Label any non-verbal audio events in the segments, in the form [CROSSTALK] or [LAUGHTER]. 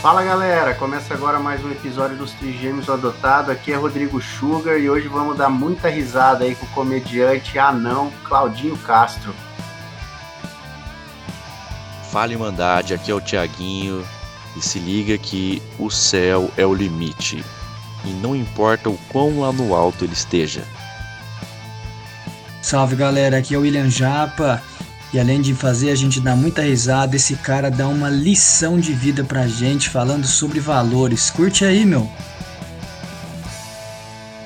Fala galera, começa agora mais um episódio dos Trigêmeos Adotado. Aqui é Rodrigo Sugar e hoje vamos dar muita risada aí com o comediante anão Claudinho Castro. Fala Irmandade, aqui é o Tiaguinho e se liga que o céu é o limite e não importa o quão lá no alto ele esteja. Salve galera, aqui é o William Japa e além de fazer a gente dar muita risada, esse cara dá uma lição de vida pra gente falando sobre valores. Curte aí, meu.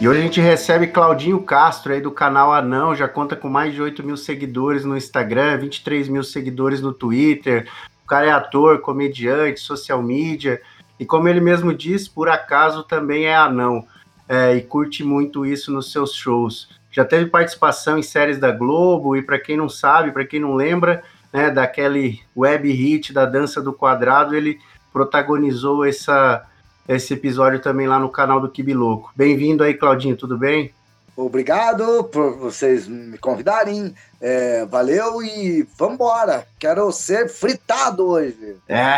E hoje a gente recebe Claudinho Castro aí do canal Anão, já conta com mais de 8 mil seguidores no Instagram, 23 mil seguidores no Twitter. O cara é ator, comediante, social media. E como ele mesmo diz, por acaso também é anão. É, e curte muito isso nos seus shows já teve participação em séries da Globo, e para quem não sabe, para quem não lembra, né, daquele web hit da Dança do Quadrado, ele protagonizou essa, esse episódio também lá no canal do Kibiloco. Bem-vindo aí, Claudinho, tudo bem? Obrigado por vocês me convidarem. É, valeu e vambora. Quero ser fritado hoje. É.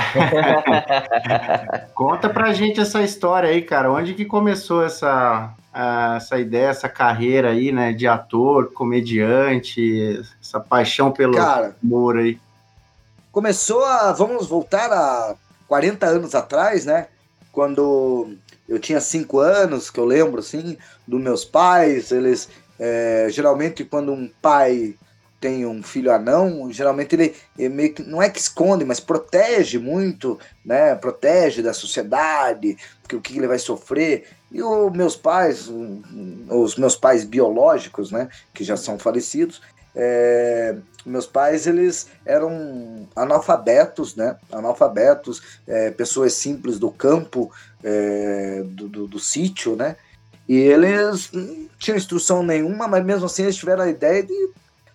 [LAUGHS] Conta pra gente essa história aí, cara. Onde que começou essa, essa ideia, essa carreira aí, né, de ator, comediante, essa paixão pelo Cara, humor aí? Começou a, vamos voltar a 40 anos atrás, né, quando eu tinha 5 anos, que eu lembro, assim, dos meus pais, eles, é, geralmente quando um pai tem um filho anão, geralmente ele, ele meio que, não é que esconde, mas protege muito, né? Protege da sociedade, porque o que ele vai sofrer. E os meus pais, os meus pais biológicos, né, que já são falecidos, é, meus pais eles eram analfabetos, né? Analfabetos, é, pessoas simples do campo, é, do, do, do, sítio, né? E eles não tinham instrução nenhuma, mas mesmo assim eles tiveram a ideia de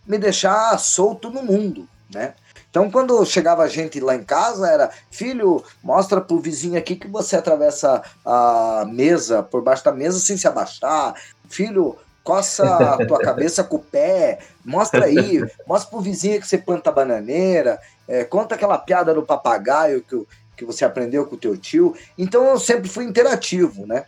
me deixar solto no mundo, né? Então, quando chegava gente lá em casa, era filho, mostra pro vizinho aqui que você atravessa a mesa, por baixo da mesa, sem se abaixar. Filho, coça a tua [LAUGHS] cabeça com o pé, mostra aí, mostra pro vizinho que você planta bananeira, é, conta aquela piada do papagaio que, que você aprendeu com o teu tio. Então, eu sempre fui interativo, né?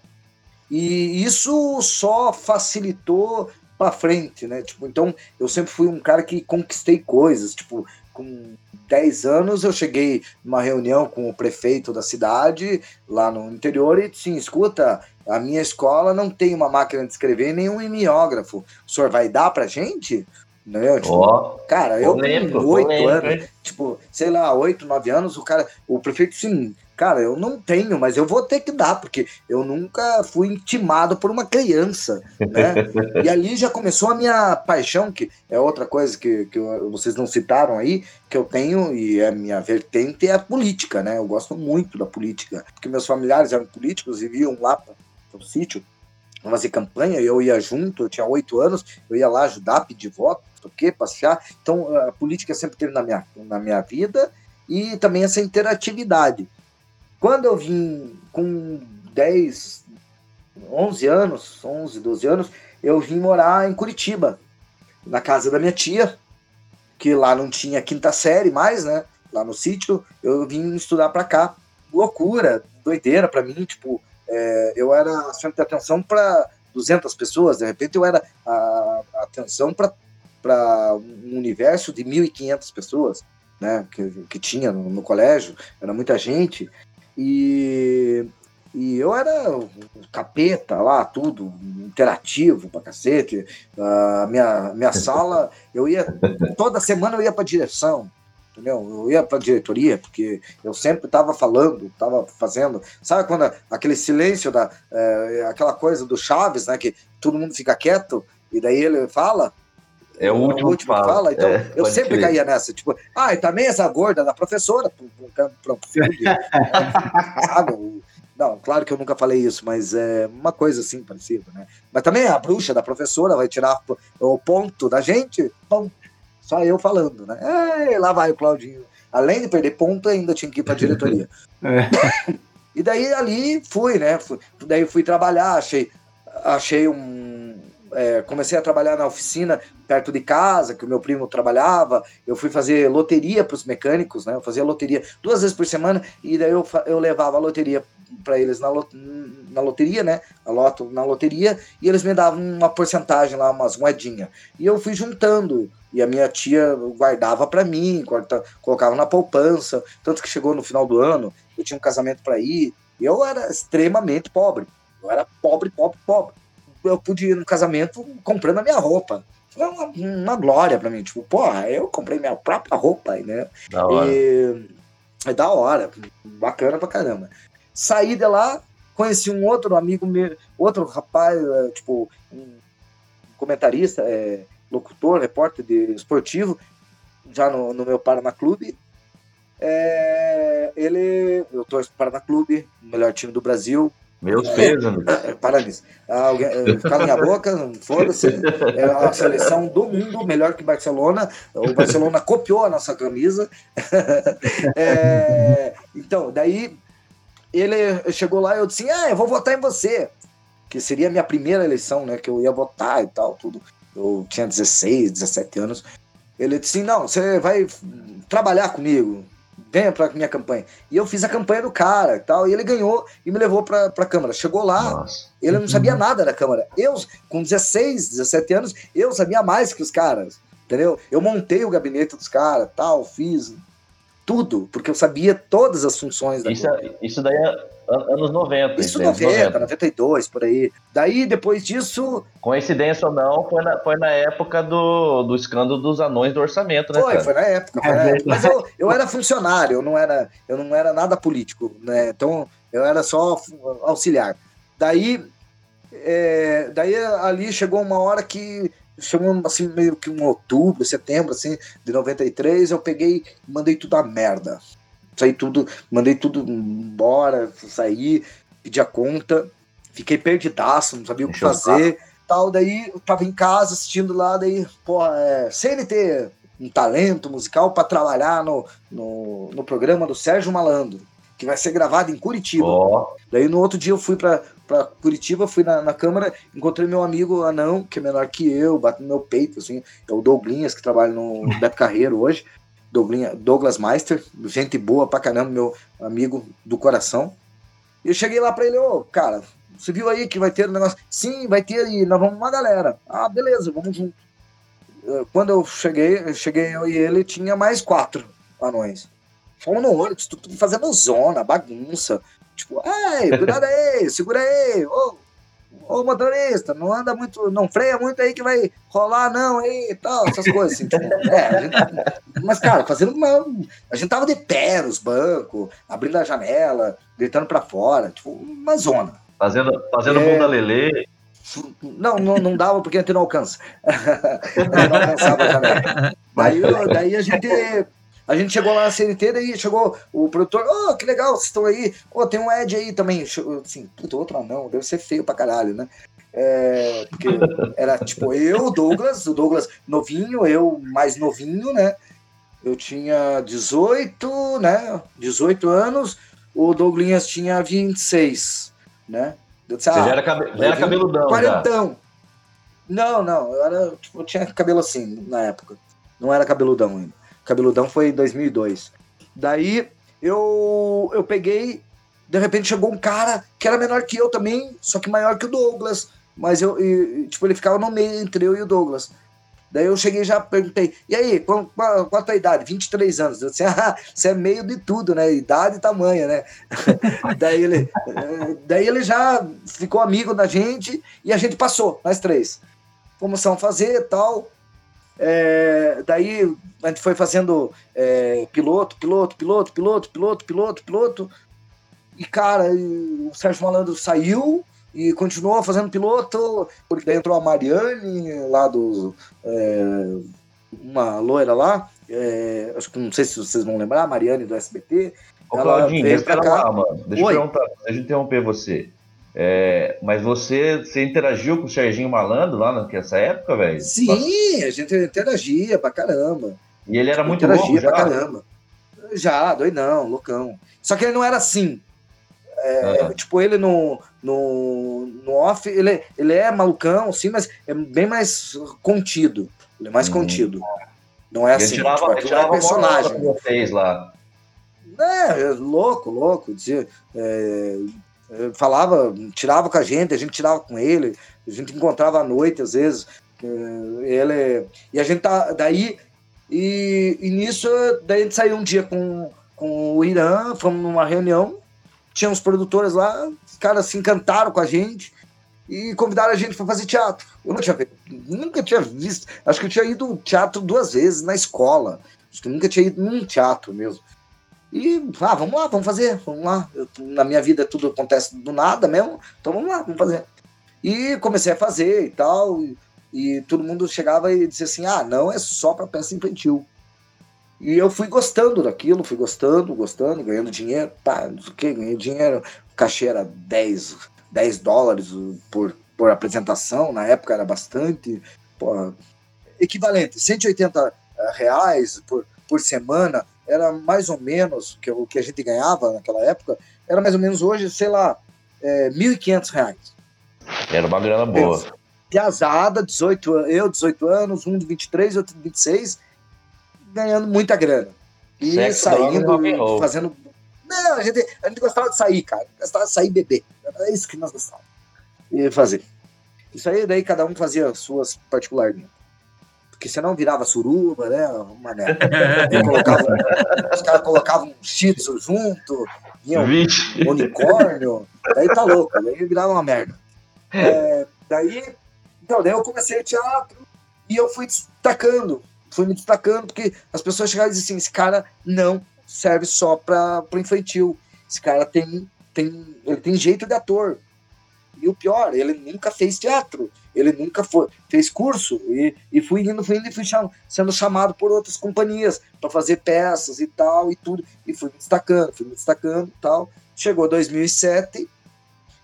E isso só facilitou para frente, né? Tipo, então eu sempre fui um cara que conquistei coisas, tipo, com 10 anos eu cheguei numa reunião com o prefeito da cidade, lá no interior, e sim, escuta, a minha escola não tem uma máquina de escrever nem um mimeógrafo. O senhor vai dar pra gente? Né? Tipo, oh, cara, eu com oito anos, tipo, sei lá, oito, nove anos, o cara, o prefeito, sim, Cara, eu não tenho, mas eu vou ter que dar, porque eu nunca fui intimado por uma criança, né? [LAUGHS] e ali já começou a minha paixão, que é outra coisa que, que vocês não citaram aí, que eu tenho, e a minha vertente é a política, né? Eu gosto muito da política, porque meus familiares eram políticos e viam lá para o sítio fazer campanha, eu ia junto, eu tinha oito anos, eu ia lá ajudar, pedir voto, o quê, passear. Então, a política sempre teve na minha, na minha vida e também essa interatividade. Quando eu vim com 10, 11 anos, 11, 12 anos, eu vim morar em Curitiba, na casa da minha tia, que lá não tinha quinta série mais, né? Lá no sítio, eu vim estudar para cá. Loucura, doideira para mim, tipo, é, eu era centro de atenção para 200 pessoas, de repente eu era a, a atenção para um universo de 1.500 pessoas, né? Que, que tinha no, no colégio, era muita gente. E, e eu era capeta lá, tudo, interativo pra cacete. A minha, minha [LAUGHS] sala, eu ia, toda semana eu ia pra direção, entendeu? Eu ia pra diretoria, porque eu sempre tava falando, tava fazendo. Sabe quando aquele silêncio, da, é, aquela coisa do Chaves, né, que todo mundo fica quieto, e daí ele fala, é o último, o último que fala. Então, é, eu sempre crer. caía nessa. Tipo, ah, e também essa gorda da professora. Filho [LAUGHS] de, sabe? Não, claro que eu nunca falei isso, mas é uma coisa assim parecida, né? Mas também a bruxa da professora vai tirar o ponto da gente, bom, só eu falando, né? Lá vai o Claudinho. Além de perder ponto, ainda tinha que ir para a diretoria. [LAUGHS] É. E daí ali fui, né? Fui, daí fui trabalhar, achei, achei um é, comecei a trabalhar na oficina perto de casa, que o meu primo trabalhava. Eu fui fazer loteria para os mecânicos, né? Eu fazia loteria duas vezes por semana e daí eu, eu levava a loteria para eles na, na loteria, né? A loto na loteria e eles me davam uma porcentagem lá, umas moedinhas. E eu fui juntando e a minha tia guardava para mim, colocava na poupança. Tanto que chegou no final do ano, eu tinha um casamento para ir. Eu era extremamente pobre. Eu era pobre, pobre, pobre eu pude ir no casamento comprando a minha roupa. Foi uma, uma glória para mim. Tipo, porra, eu comprei minha própria roupa, né? Da hora. E, é da hora. Bacana pra caramba. Saí de lá, conheci um outro amigo meu, outro rapaz, é, tipo, um comentarista, é, locutor, repórter de esportivo, já no, no meu Paraná Clube. É, ele, eu torço para Paraná Clube, melhor time do Brasil, meus pesos, Para nisso. Alguém, eh, cala minha boca, foda-se. É a seleção do mundo, melhor que Barcelona. O Barcelona copiou a nossa camisa. [LAUGHS] É, então, daí ele chegou lá e eu disse: Ah, eu vou votar em você. Que seria a minha primeira eleição, né? Que eu ia votar e tal, tudo. Eu tinha 16, 17 anos. Ele disse: Não, você vai trabalhar comigo venha pra minha campanha. E eu fiz a campanha do cara e tal, e ele ganhou e me levou pra, pra Câmara. Chegou lá, Nossa. ele não sabia nada da Câmara. Eu, com 16, 17 anos, eu sabia mais que os caras, entendeu? Eu montei o gabinete dos caras, tal, fiz tudo, porque eu sabia todas as funções da isso, é, isso daí é anos 90. Isso 90, 90, 92, por aí. Daí, depois disso. Coincidência ou não, foi na, foi na época do, do escândalo dos anões do orçamento, né? Foi, cara? foi na época. Foi na época. Mas eu, eu era funcionário, eu não era, eu não era nada político, né? Então, eu era só auxiliar. Daí, é, daí ali chegou uma hora que chegou assim meio que um outubro, setembro assim de 93, eu peguei, mandei tudo a merda saí tudo, mandei tudo embora, saí, pedi a conta, fiquei perdidaço, não sabia o que fazer, tal, daí eu tava em casa assistindo lá, daí, pô, é, CNT, um talento musical para trabalhar no, no, no, programa do Sérgio Malandro, que vai ser gravado em Curitiba. Oh. Daí no outro dia eu fui para Curitiba, fui na, na Câmara, encontrei meu amigo Anão, que é menor que eu, bate no meu peito, assim, é o Douglinhas, que trabalha no Beto Carreiro hoje. Douglas Meister, gente boa pra caramba, meu amigo do coração. E eu cheguei lá pra ele, ô, oh, cara, você viu aí que vai ter um negócio? Sim, vai ter aí, nós vamos uma galera. Ah, beleza, vamos junto. Quando eu cheguei, eu cheguei eu e ele, tinha mais quatro anões. Fomos no ônibus, tudo fazendo zona, bagunça. Tipo, ai, cuidado aí, segura aí, ô, ô motorista, não anda muito, não freia muito aí que vai rolar não aí e tal, essas coisas assim. Tipo, é, gente, mas, cara, fazendo uma. A gente tava de pé nos bancos, abrindo a janela, gritando pra fora, tipo, uma zona. Fazendo, fazendo é, bunda lelê. Não, não, não dava porque a gente não alcança. [LAUGHS] não alcançava a janela. Daí, daí a gente a gente chegou lá na CNT, daí chegou o produtor, oh, que legal, vocês estão aí. Oh, tem um Ed aí também. Assim, puta, outro não, deve ser feio pra caralho, né? É, porque era tipo eu, o Douglas, o Douglas novinho, eu mais novinho, né? Eu tinha 18, né? 18 anos, o Douglas tinha 26, né? Disse, ah, Você já era, cabe... já era cabeludão. Quarentão. Já. Não, não, eu, era, tipo, eu tinha cabelo assim na época. Não era cabeludão ainda. Cabeludão foi em 2002. Daí eu, eu peguei, de repente chegou um cara que era menor que eu também, só que maior que o Douglas. Mas eu, e, tipo, ele ficava no meio entre eu e o Douglas. Daí eu cheguei e já perguntei, e aí, qual, qual, qual a tua idade? 23 anos. Eu disse, [LAUGHS] ah, você é meio de tudo, né? Idade e tamanho, né? [LAUGHS] daí, ele, daí ele já ficou amigo da gente e a gente passou, nós três. A fazer tal. É, daí a gente foi fazendo é, piloto, piloto, piloto, piloto, piloto, piloto, piloto. E, cara, o Sérgio Malandro saiu e continuou fazendo piloto, porque daí entrou a Mariane, lá do. É, uma loira lá, é, acho que não sei se vocês vão lembrar, a Mariane do SBT. Ô, Claudinho, espera lá, mano. Deixa Oi. eu perguntar, deixa eu interromper você. É, mas você, você interagiu com o Serginho Malandro lá nessa época, velho? Sim, a gente interagia pra caramba. E ele era muito louco já? pra caramba. Já, doidão, loucão. Só que ele não era assim. É, uhum. Tipo, ele no, no, no off, ele, ele é malucão, sim, mas é bem mais contido. Ele é mais uhum. contido. Não é assim, tirava, tipo, tirava é personagem. Vocês lá. É, louco, louco. Dizia, é, falava, tirava com a gente, a gente tirava com ele, a gente encontrava à noite, às vezes. Ele, e a gente tá. Daí. E, e nisso, daí a gente saiu um dia com, com o Irã, fomos numa reunião, tinha uns produtores lá, os caras se encantaram com a gente e convidaram a gente para fazer teatro. Eu não tinha nunca tinha visto, acho que eu tinha ido teatro duas vezes na escola, acho que nunca tinha ido num teatro mesmo. E, ah, vamos lá, vamos fazer, vamos lá. Eu, na minha vida tudo acontece do nada mesmo, então vamos lá, vamos fazer. E comecei a fazer e tal, e, e todo mundo chegava e dizia assim: ah, não é só para peça infantil. E eu fui gostando daquilo, fui gostando, gostando, ganhando dinheiro, pá, não sei o que, ganhei dinheiro. O cachê era 10, 10 dólares por, por apresentação, na época era bastante. Porra, equivalente, 180 eh, reais por, por semana era mais ou menos que o que a gente ganhava naquela época, era mais ou menos hoje, sei lá, é, 1.500 reais. Era uma grana boa. Piazada, 18 eu 18 anos, um de 23, outro de 26, ganhando muita grana. E Sexo, saindo, fazendo. Não, a gente, a gente gostava de sair, cara. Gostava de sair e beber. Era isso que nós gostávamos. E fazer. Isso aí, daí cada um fazia suas particularidades porque senão virava suruba, né? Uma merda. Colocava, os caras colocavam um shih junto, vinha um unicórnio, daí tá louco, daí virava uma merda. É, daí, então, daí eu comecei teatro e eu fui destacando, fui me destacando, porque as pessoas chegavam e diziam assim, esse cara não serve só para o infantil, esse cara tem, tem, ele tem jeito de ator. E o pior, ele nunca fez teatro ele nunca foi, fez curso e, e fui indo, fui indo e fui cham, sendo chamado por outras companhias para fazer peças e tal e tudo. E fui me destacando, fui me destacando e tal. Chegou 2007,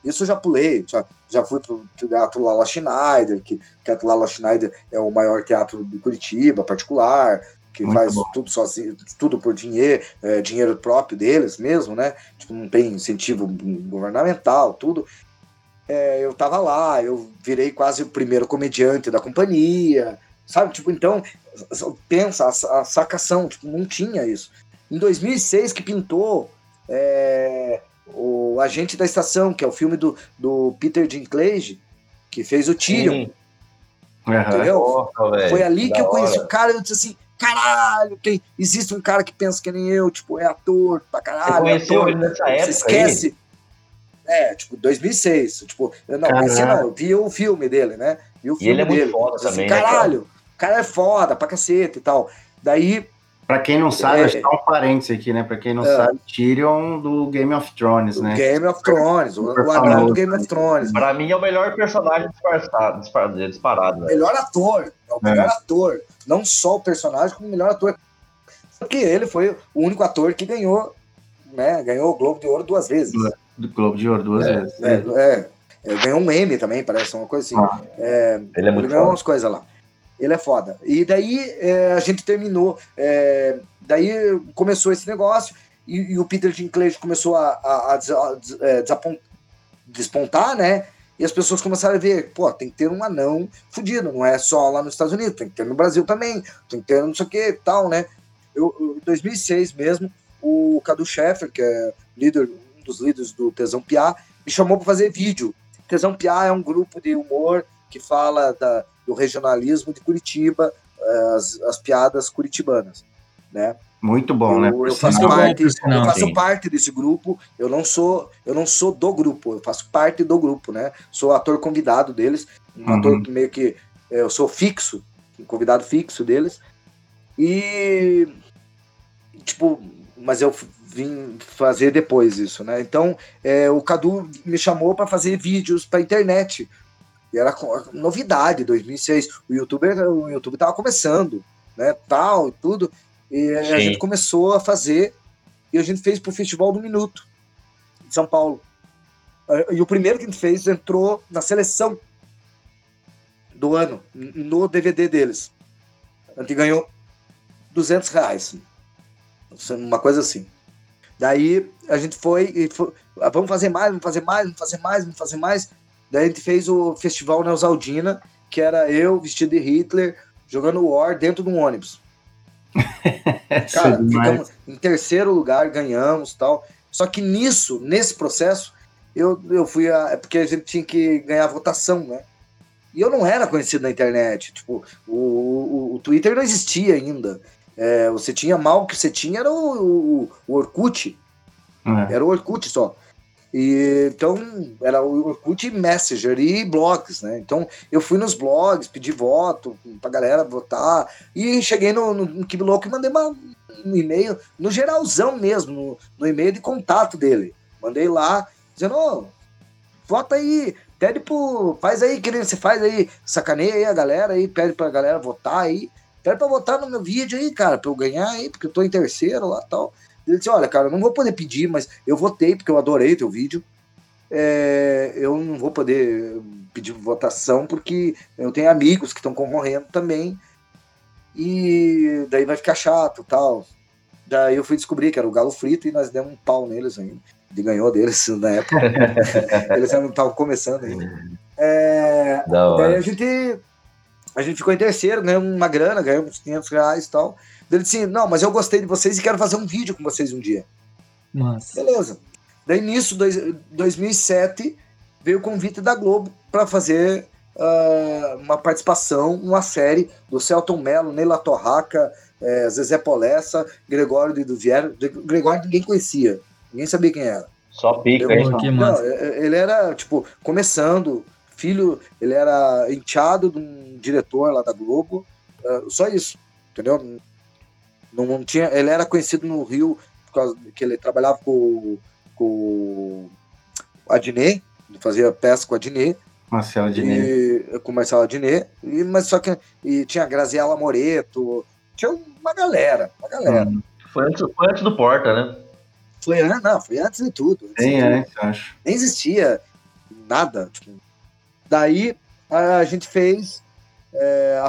isso eu já pulei, já, já fui para o Teatro Lala Schneider, que, que o Lala Schneider é o maior teatro de Curitiba, particular, que Muito faz bom. tudo sozinho, tudo por dinheiro, é, dinheiro próprio deles mesmo, né? Tipo, não tem incentivo governamental, tudo é, eu tava lá, eu virei quase o primeiro comediante da companhia, sabe? Tipo, então, pensa, a, a sacação, tipo, não tinha isso. Em 2006 que pintou é, o Agente da Estação, que é o filme do, do Peter Dinklage, que fez o Tyrion. Entendeu? Foi ali que eu conheci o cara, eu disse assim, caralho, tem, existe um cara que pensa que nem eu, tipo, é ator pra caralho. Você conheceu ator, ele nessa época esquece. Aí? É, tipo, 2006. Tipo, eu não, conheci não, eu vi o filme dele, né? Vi o filme e ele é dele. muito foda assim, também, né, Caralho, o cara é foda pra cacete e tal. Daí... Pra quem não sabe, é, acho que tá um parênteses aqui, né? Pra quem não é, sabe, Tyrion do Game of Thrones, né? Game of Thrones, o, o anão do Game of Thrones. Pra mim é o melhor personagem disfarçado, disparado. disparado né? Melhor ator, é o melhor é. ator. Não só o personagem, como o melhor ator. Porque ele foi o único ator que ganhou, né? Ganhou o Globo de Ouro duas vezes. É do Globo de Ouro duas é, vezes. É, é, é, ganhou um M também, parece uma coisa assim. Ah, é, ele é muito ele ganhou umas coisas lá. Ele é foda. E daí é, a gente terminou. É, daí começou esse negócio e, e o Peter Dinklage começou a, a, a, é, despontar, né? E as pessoas começaram a ver, pô, tem que ter um anão fudido, não é só lá nos Estados Unidos, tem que ter no Brasil também, tem que ter não sei o que tal, né? Eu, em 2006 mesmo, o Cadu Scheffer, que é líder, dos líderes do Tesão Piá, me chamou para fazer vídeo. Tesão Piá é um grupo de humor que fala da, do regionalismo de Curitiba, eh, as, as piadas curitibanas, né? Muito bom, eu, né? Eu faço, parte, eu faço parte desse grupo. Eu não sou, eu não sou do grupo. Eu faço parte do grupo, né? Sou ator convidado deles, um uhum. ator que meio que eh, eu sou fixo, um convidado fixo deles. E tipo, mas eu vim fazer depois isso, né? Então, é, o Cadu me chamou para fazer vídeos para internet. E era novidade, 2006. O YouTube, o YouTube tava começando, né? Tal e tudo. E Sim. a gente começou a fazer e a gente fez pro Festival do Minuto de São Paulo. E o primeiro que a gente fez entrou na seleção do ano, no DVD deles. A gente ganhou 200 reais. Uma coisa assim. Daí a gente foi e foi, ah, vamos fazer mais, vamos fazer mais, vamos fazer mais, vamos fazer mais. Daí a gente fez o festival Neusaldina, que era eu vestido de Hitler jogando War dentro de um ônibus. [LAUGHS] Cara, ficamos em terceiro lugar, ganhamos tal. Só que nisso, nesse processo, eu, eu fui a. É porque a gente tinha que ganhar votação, né? E eu não era conhecido na internet. Tipo, o, o, o Twitter não existia ainda. É, você tinha mal que você tinha era o, o, o Orkut. É. Era o Orkut só. E, então, era o Orkut Messenger e blogs, né? Então, eu fui nos blogs, pedi voto pra galera votar, e cheguei no, no, no Kibiloco e mandei uma, um e-mail, no geralzão mesmo, no, no e-mail de contato dele. Mandei lá, dizendo, oh, vota aí, pede pro. Faz aí, que você faz aí, sacaneia aí a galera aí, pede pra galera votar aí. Pede pra votar no meu vídeo aí, cara, pra eu ganhar aí, porque eu tô em terceiro lá e tal. Ele disse: Olha, cara, eu não vou poder pedir, mas eu votei porque eu adorei teu vídeo. É, eu não vou poder pedir votação porque eu tenho amigos que estão concorrendo também. E daí vai ficar chato tal. Daí eu fui descobrir que era o Galo Frito e nós demos um pau neles ainda. Ele ganhou deles [LAUGHS] na época. [LAUGHS] Eles não estavam começando ainda. É, daí a gente, a gente ficou em terceiro, ganhamos uma grana, ganhamos 500 reais e tal. Ele disse: Não, mas eu gostei de vocês e quero fazer um vídeo com vocês um dia. Nossa. Beleza. Daí nisso, dois, 2007, veio o convite da Globo para fazer uh, uma participação, uma série do Celton Mello, Neila Torraca, é, Zezé Polessa, Gregório de Duvier. Gregório ninguém conhecia, ninguém sabia quem era. Só pica, hein? Não, é, é, ele era, tipo, começando, filho, ele era enteado de um diretor lá da Globo, uh, só isso, entendeu? Não, não, tinha, ele era conhecido no Rio por causa que ele trabalhava com, com o Adnet, fazia peça com a Adnet. Marcelo Adnet. Com Marcelo Adnet. E, mas só que e tinha Graziela Moreto, tinha uma galera, uma galera. Hum. Foi, antes, foi antes do Porta, né? Foi, não, foi antes de tudo. Antes Sim, é, acho. Nem existia nada. Tipo, daí a gente fez. É,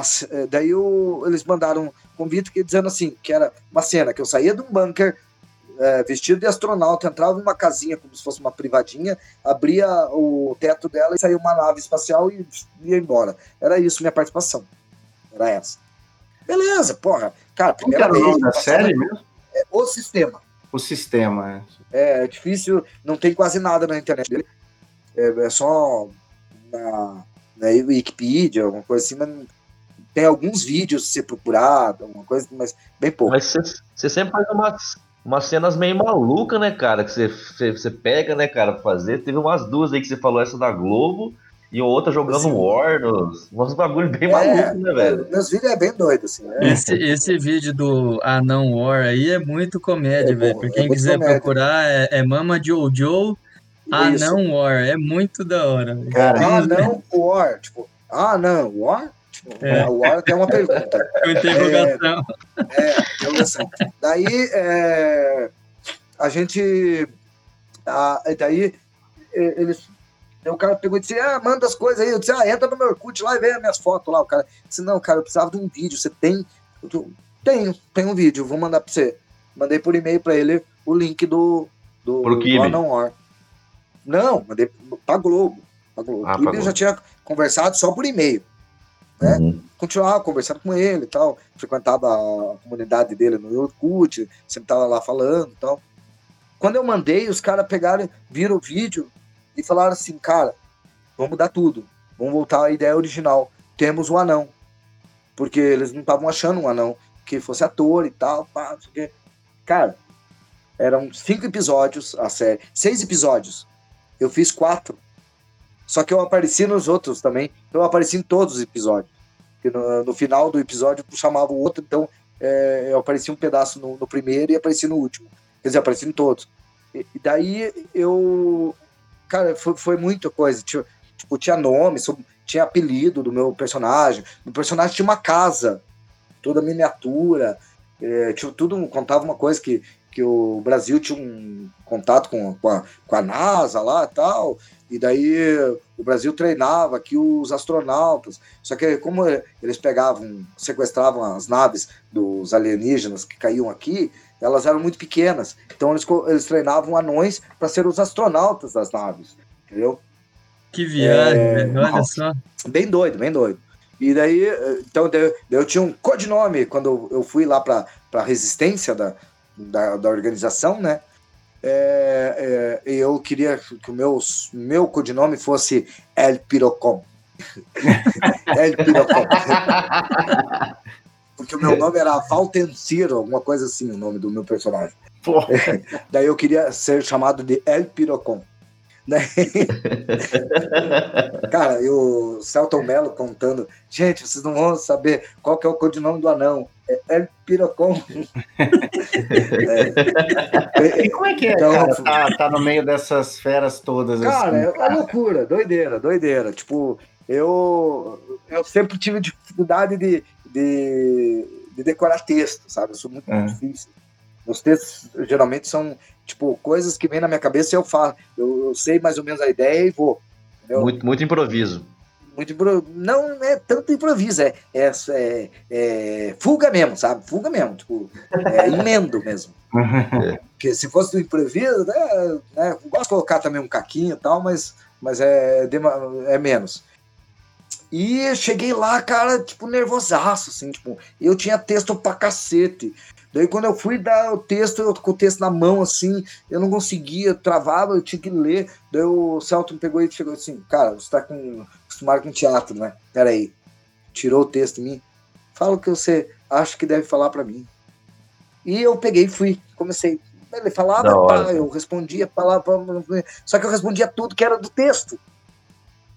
daí o, eles mandaram convite que, dizendo assim, que era uma cena que eu saía de um bunker é, vestido de astronauta, entrava numa casinha como se fosse uma privadinha, abria o teto dela e saía uma nave espacial e ia embora. Era isso minha participação. Era essa. Beleza, porra. Cara, primeira Como vez. da série mesmo? É, o sistema. O sistema, é. É difícil, não tem quase nada na internet dele. É, é só na, na Wikipedia, alguma coisa assim, mas tem alguns vídeos se procurar, alguma coisa, mas bem pouco. Mas você sempre faz umas, umas cenas meio malucas, né, cara? Que você, você, pega, né, cara, pra fazer. Teve umas duas aí que você falou, essa da Globo e outra jogando assim, War, uns bagulho bem é, maluco, né, velho? Meus vídeos é bem doido, assim. Né? Esse, esse vídeo do Anão War aí é muito comédia, é velho. Pra quem é quiser comédia. procurar, é, é Mama Jojo Anão War. É muito da hora. Cara, Anão [LAUGHS] War, tipo, Anão War? É. O War tem uma pergunta. [LAUGHS] interrogação. É, é, interrogação. Daí, é, a gente. A, daí, eles. O cara pegou e disse: Ah, manda as coisas aí. Eu disse: Ah, entra no meu Orkut lá e vê as minhas fotos lá. O cara disse: Não, cara, eu precisava de um vídeo. Você tem? Eu, tenho, tenho um vídeo, vou mandar pra você. Mandei por e-mail pra ele o link do. Do, do Anon War. Não, mandei pra Globo. Pra Globo. Ah, eu já tinha conversado só por e-mail né? Uhum. Continuava conversando com ele e tal, frequentava a comunidade dele no Orkut, sempre tava lá falando e tal. Quando eu mandei, os caras pegaram, viram o vídeo e falaram assim, cara, vamos mudar tudo, vamos voltar à ideia original, temos o anão. Porque eles não estavam achando um anão que fosse ator e tal, pá, quê. Cara, eram cinco episódios a série, seis episódios. Eu fiz quatro. Só que eu apareci nos outros também. Eu apareci em todos os episódios. No, no, final do episódio chamava o outro, então é, eu apareci um pedaço no, no, primeiro e apareci no último. Quer dizer, apareci em todos. E, e daí eu. Cara, foi, foi muita coisa. Tinha, tipo, tinha nome, tinha apelido do meu personagem. O personagem tinha uma casa, toda miniatura. É, tinha tudo, contava uma coisa que que o Brasil tinha um contato com, com, a, com a NASA lá e tal, e daí o Brasil treinava aqui os astronautas. Só que como eles pegavam, sequestravam as naves dos alienígenas que caíam aqui, elas eram muito pequenas. Então eles, eles treinavam anões para ser os astronautas das naves, entendeu? Que viagem, é... olha só. Bem doido, bem doido. E daí, então daí, eu tinha um codinome quando eu fui lá para a resistência da, da, da organização, né? É, é, eu queria que o meu, meu codinome fosse El Pirocom. [LAUGHS] El Pirocom. [LAUGHS] Porque o meu nome era Valtenciro, alguma coisa assim, o nome do meu personagem. [LAUGHS] Daí eu queria ser chamado de El Pirocom. Né? [LAUGHS] Cara, e o Celton Mello contando, gente, vocês não vão saber qual que é o codinome do anão. É El Pirocom. é. [LAUGHS] E como é que é, então, cara, tá, tá, no meio dessas feras todas? Cara, assim, é uma loucura, doideira, doideira. Tipo, eu, eu sempre tive dificuldade de, de, de decorar texto, sabe? Eu sou muito é. difícil. Os textos geralmente são tipo coisas que vêm na minha cabeça e eu faço. Eu, eu sei mais ou menos a ideia e vou. Muito, muito improviso. Muito impro... Não é tanto improviso, é, é, é, é, fuga mesmo, sabe? Fuga mesmo, tipo, é [LAUGHS] emendo mesmo. Porque se fosse do improviso, né, né, gosto de colocar também um caquinho e tal, mas, mas é, é menos. E cheguei lá, cara, tipo, nervosaço, assim, tipo, eu tinha texto pra cacete. Daí quando eu fui dar o texto, eu com o texto na mão, assim, eu não conseguia, travava, eu tinha que ler. Daí o Celton pegou e chegou assim, cara, você tá com, acostumado com teatro, né? Peraí. Tirou o texto de mim. Fala o que você acha que deve falar para mim. E eu peguei e fui, comecei. Ele falava, pá, eu respondia, falava, só que eu respondia tudo que era do texto.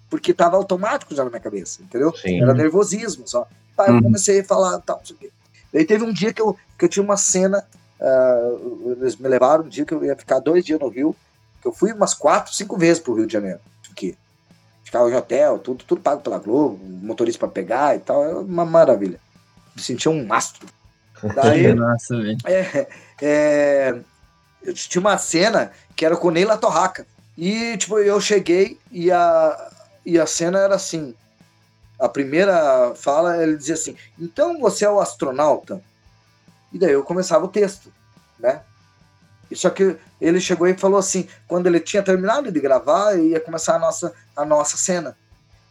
Porque tava automático já na minha cabeça, entendeu? Sim. Era nervosismo só. Pá, eu uhum. comecei a falar tal, não sei o quê. Daí teve um dia que eu, que eu tinha uma cena, uh, eles me levaram um dia que eu ia ficar dois dias no Rio, que eu fui umas quatro, cinco vezes pro Rio de Janeiro. Aqui. Ficava em hotel, tudo, tudo pago pela Globo, motorista para pegar e tal, é uma maravilha. Me sentia um mastro. Daí, [LAUGHS] Nossa, é, é, eu tinha uma cena que era com o Neila Torraca. E, tipo, eu cheguei e a, e a cena era assim: a primeira fala, ele dizia assim: então você é o astronauta? E daí eu começava o texto, né? E só que ele chegou e falou assim: quando ele tinha terminado de gravar, ia começar a nossa, a nossa cena.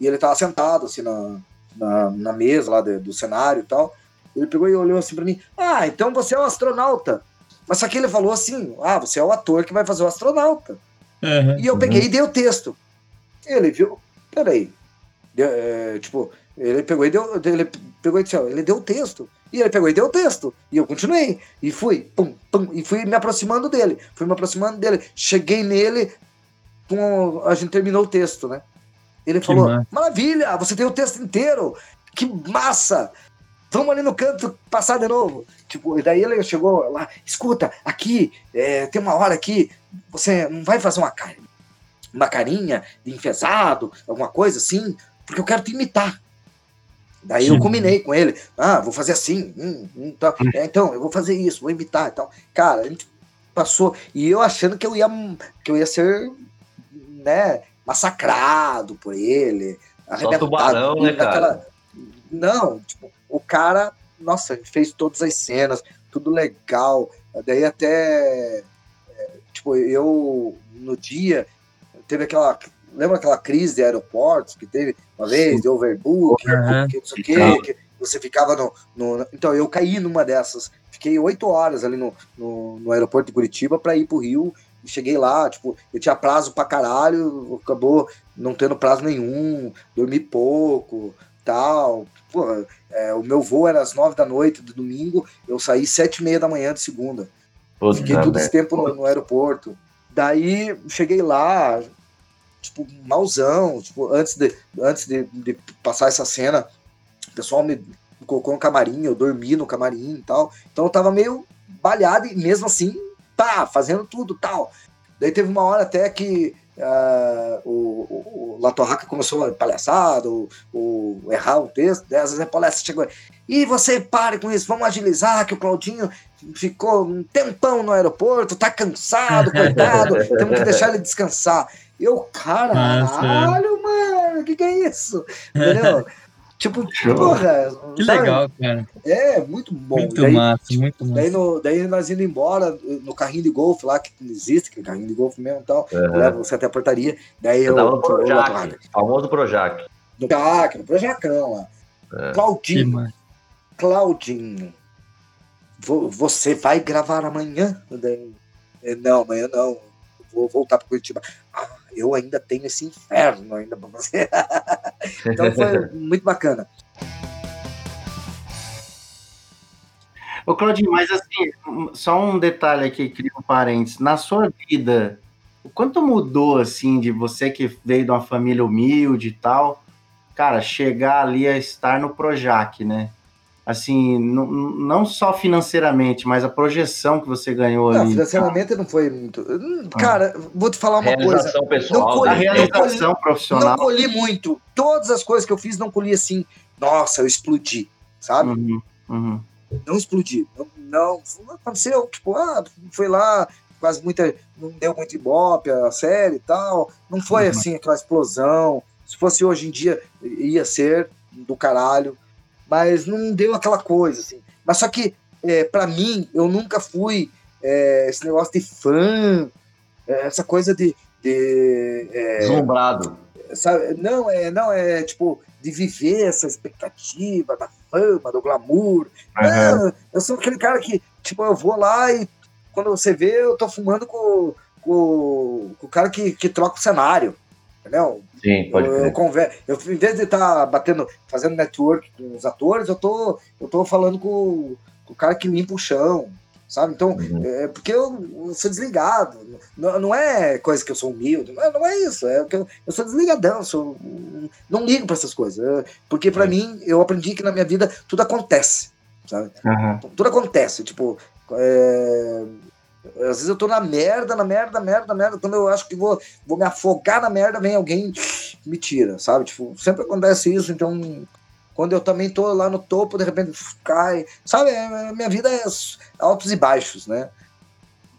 E ele estava sentado assim na, na, na mesa lá do, do cenário e tal. Ele pegou e olhou assim para mim: ah, então você é o astronauta. Mas só que ele falou assim: ah, você é o ator que vai fazer o astronauta. Uhum, e eu peguei uhum. e dei o texto. Ele viu: peraí, Deu, é, tipo, ele pegou e deu. Ele pegou e disse, ó, ele deu o texto. E ele pegou e deu o texto. E eu continuei. E fui, pum, pum, e fui me aproximando dele. Fui me aproximando dele. Cheguei nele, com, a gente terminou o texto, né? Ele que falou: massa. Maravilha, você tem o texto inteiro. Que massa! Vamos ali no canto passar de novo. Tipo, e daí ele chegou lá, escuta, aqui, é, tem uma hora aqui, você não vai fazer uma, uma carinha de enfesado, alguma coisa assim? porque eu quero te imitar. Daí Sim. eu combinei com ele, ah, vou fazer assim, hum, hum, tá. é, então, eu vou fazer isso, vou imitar e tal. Cara, a gente passou, e eu achando que eu ia, que eu ia ser, né, massacrado por ele, arrebentado. Tubarão, né, cara? Não, tipo, o cara, nossa, fez todas as cenas, tudo legal, daí até, é, tipo, eu, no dia, teve aquela, lembra aquela crise de aeroportos que teve uma vez, de overbook, uhum. que não sei o quê, que você ficava no, no, Então, eu caí numa dessas. Fiquei oito horas ali no, no, no aeroporto de Curitiba para ir pro Rio. E cheguei lá, tipo, eu tinha prazo pra caralho, acabou não tendo prazo nenhum, dormi pouco, tal. Porra, é, o meu voo era às nove da noite do domingo, eu saí sete e meia da manhã de segunda. Puta Fiquei todo esse tempo no, no aeroporto. Daí cheguei lá, tipo, malzão, tipo, antes de, antes de, de passar essa cena, o pessoal me colocou no camarim, eu dormi no camarim e tal, então eu tava meio balhado e mesmo assim, tá, fazendo tudo tal. Daí teve uma hora até que uh, o, o, La Torraca começou a palhaçada, o, o errar o texto, daí às vezes a palestra chegou e você pare com isso, vamos agilizar, que o Claudinho ficou um tempão no aeroporto, tá cansado, coitado, [LAUGHS] temos que deixar ele descansar. Eu, caralho, mano, o que, que é isso? [LAUGHS] Entendeu? Tipo, Show. porra. Que sabe? legal, cara. É, muito bom. Muito daí, massa, muito massa. Daí, no, daí nós indo embora no carrinho de golfe lá, que existe, que é carrinho de golfe mesmo e tal, uhum. leva você até a portaria. Daí eu. No Projac, famoso Projac. No Projac, no Projacão lá. É. Claudinho. Claudinho. Você vai gravar amanhã? Daí, não, amanhã não. Vou voltar para Curitiba. Ah, eu ainda tenho esse inferno ainda para você. [LAUGHS] então foi [LAUGHS] muito bacana. Ô, Claudinho, mas assim, só um detalhe aqui, cria um parênteses. Na sua vida, o quanto mudou, assim, de você que veio de uma família humilde e tal, cara, chegar ali a estar no Projac, né? Assim, não, não só financeiramente, mas a projeção que você ganhou não, ali. Financeiramente não foi muito. Hum, cara, vou te falar uma realização coisa. Pessoal, não colhi, a realização não colhi, profissional. Não colhi muito. Todas as coisas que eu fiz não colhi assim, nossa, eu explodi, sabe? Uhum, uhum. Não explodi. Não, não, aconteceu, tipo, ah, foi lá, quase muita. Não deu muito ibope a série e tal. Não foi uhum. assim aquela explosão. Se fosse hoje em dia, ia ser do caralho mas não deu aquela coisa, assim. Mas só que, é, para mim, eu nunca fui é, esse negócio de fã, é, essa coisa de. de é, Deslumbrado. Sabe? Não, é, não, é tipo, de viver essa expectativa da fama, do glamour. Uhum. Não, eu sou aquele cara que, tipo, eu vou lá e quando você vê, eu tô fumando com, com, com o cara que, que troca o cenário. Entendeu? Sim, pode eu, eu, conver... eu Em vez de estar tá batendo, fazendo network com os atores, eu tô, eu tô falando com, com o cara que limpa o chão, sabe? Então, uhum. é porque eu, eu, sou desligado. Não, não é coisa que eu sou humilde, não é, não é isso. É que eu, eu sou desligadão, sou, não ligo para essas coisas. É, porque para uhum. mim, eu aprendi que na minha vida tudo acontece, sabe? Uhum. Tudo acontece. Tipo, é, às vezes eu tô na merda, na merda, merda, merda. Quando eu acho que vou, vou me afogar na merda, vem alguém me tira, sabe? Tipo, sempre acontece isso. Então, quando eu também tô lá no topo, de repente cai. Sabe? É, minha vida é altos e baixos, né?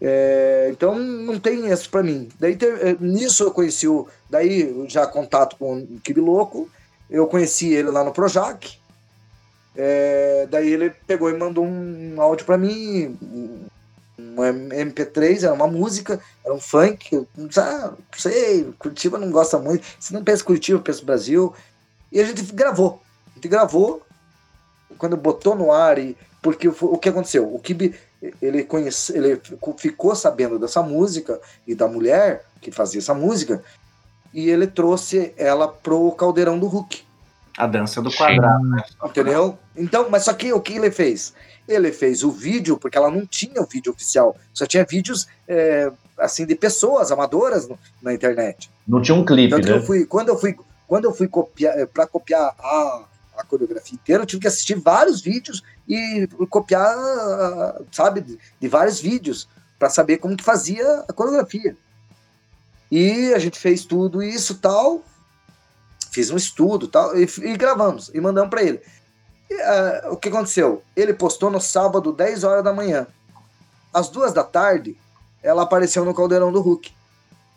É, então não tem isso para mim. Daí ter, é, nisso eu conheci o. Daí já contato com o Kibi Louco. Eu conheci ele lá no Projac. É, daí ele pegou e mandou um áudio para mim, um MP3, era uma música, era um funk. Ah, não sei, Curitiba não gosta muito. Se não pensa Curitiba, pensa Brasil. E a gente gravou. A gente gravou. Quando botou no ar, e, porque o que aconteceu? O Kibi, ele, conhece, ele ficou sabendo dessa música e da mulher que fazia essa música, e ele trouxe ela pro Caldeirão do Hulk. A dança do quadrado. Né? Entendeu? Então, mas só que o que ele fez? Ele fez o vídeo, porque ela não tinha o vídeo oficial, só tinha vídeos é, assim de pessoas amadoras no, na internet. Não tinha um clipe, Tanto né? Eu fui, quando eu fui, quando eu fui copiar, é, para copiar a, a coreografia inteira, eu tive que assistir vários vídeos e copiar, sabe, de, de vários vídeos para saber como que fazia a coreografia. E a gente fez tudo isso tal, fiz um estudo tal e, e gravamos e mandamos para ele. Uh, o que aconteceu? Ele postou no sábado, 10 horas da manhã. Às duas da tarde, ela apareceu no caldeirão do Hulk.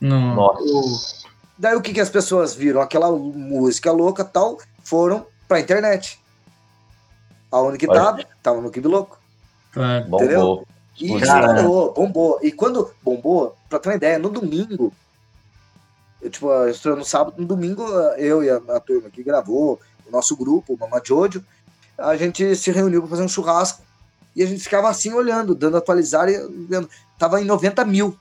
Nossa. Daí o que, que as pessoas viram? Aquela música louca tal, foram pra internet. Aonde que Olha. tava? Tava no Kibi Louco. É. Entendeu? E estourou, bombou. E quando bombou, pra ter uma ideia, no domingo, eu, tipo, estreou no sábado, no domingo, eu e a, a turma que gravou, o nosso grupo, o Mama Jojo, a gente se reuniu para fazer um churrasco e a gente ficava assim olhando, dando atualizar e vendo. Tava em 90 mil,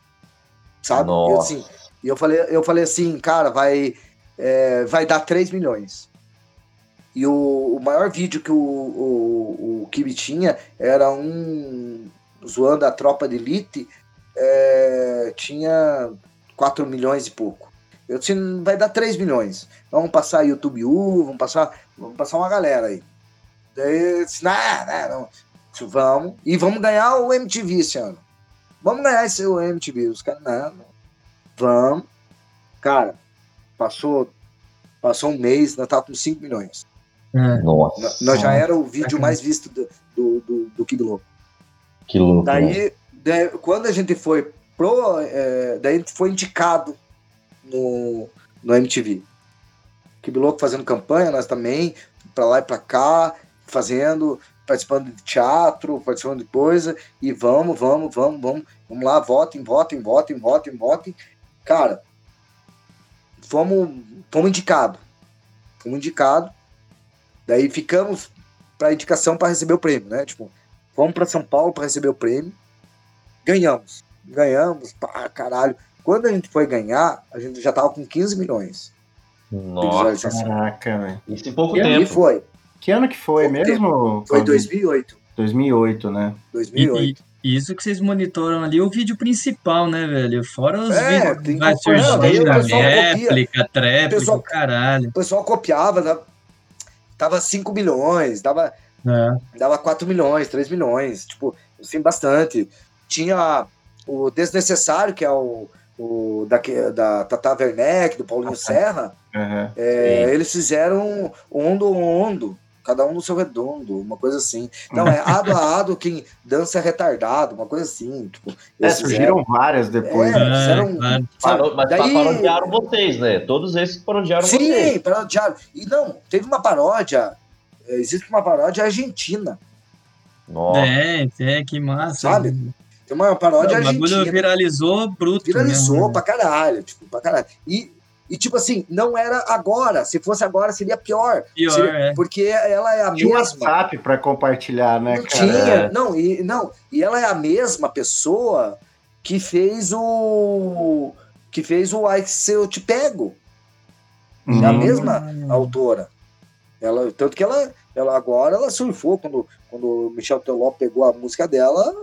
sabe? E, assim, e eu, falei, eu falei assim, cara, vai, é, vai dar 3 milhões. E o, o maior vídeo que o, o, o Kibi tinha era um zoando a tropa de elite, é, tinha 4 milhões e pouco. Eu disse, vai dar 3 milhões. Vamos passar YouTube U, vamos passar, vamos passar uma galera aí. Daí disse, não, não, não, vamos. E vamos ganhar o MTV esse ano. Vamos ganhar esse o MTV. Os caras, não, não, vamos. Cara, passou, passou um mês, nós tava com 5 milhões. É. Nossa. Nós- Nós já era o vídeo mais visto do, do, do, do Kid Louco. Que louco. né? Daí, daí, quando a gente foi pro. é, daí a gente foi indicado no, no MTV. Kid Louco fazendo campanha, nós também, pra lá e pra cá, fazendo, participando de teatro, participando de coisa, e vamos, vamos, vamos, vamos, vamos lá, votem, votem, votem, votem, votem. Cara, fomos, fomos indicados. Fomos indicados. Daí ficamos pra indicação para receber o prêmio, né? Tipo, fomos para São Paulo para receber o prêmio. Ganhamos. Ganhamos, pá, caralho. Quando a gente foi ganhar, a gente já tava com 15 milhões Nossa. Caraca, velho. Isso em pouco E E tempo. foi. Que ano que foi Pouco mesmo? Foi Claudinho? 2008. 2008, né? 2008. E, e isso que vocês monitoram ali, o vídeo principal, né, velho? Fora os É, vídeos tem que vai que- não, daí o surgindo, pessoal réplica, tréplica, caralho. O pessoal copiava, né? tava 5 milhões, dava, É. dava 4 milhões, 3 milhões, tipo, assim, bastante. Tinha o Desnecessário, que é o, o da, da Tata Werneck, do Paulinho Serra, Aham. É, eles fizeram ondo ondo, cada um no seu redondo, uma coisa assim. Não, [LAUGHS] é ado a ado quem dança é retardado, uma coisa assim. Tipo, É, surgiram várias depois. É, né? fizeram- claro. Parou, mas Daí- parodiaram vocês, né? Todos esses parodiaram vocês. Sim, parodiaram. E não, teve uma paródia, é, existe uma paródia argentina, Nossa. É, é, que massa. Sabe? tem uma Não, paródia o bagulho argentina. viralizou bruto. Viralizou mesmo, né? pra caralho, tipo, pra caralho. E, e tipo assim, não era agora. Se fosse agora, seria pior. Pior, Seria- é. Porque ela é a Tinha mesma. WhatsApp pra compartilhar, né, Não cara? tinha, É. não, e, não, e ela é a mesma pessoa que fez o. que fez o Ai Se Eu Te Pego. É a Uhum. mesma autora. Ela, tanto que ela, ela agora ela surfou quando, quando o Michel Teló pegou a música dela.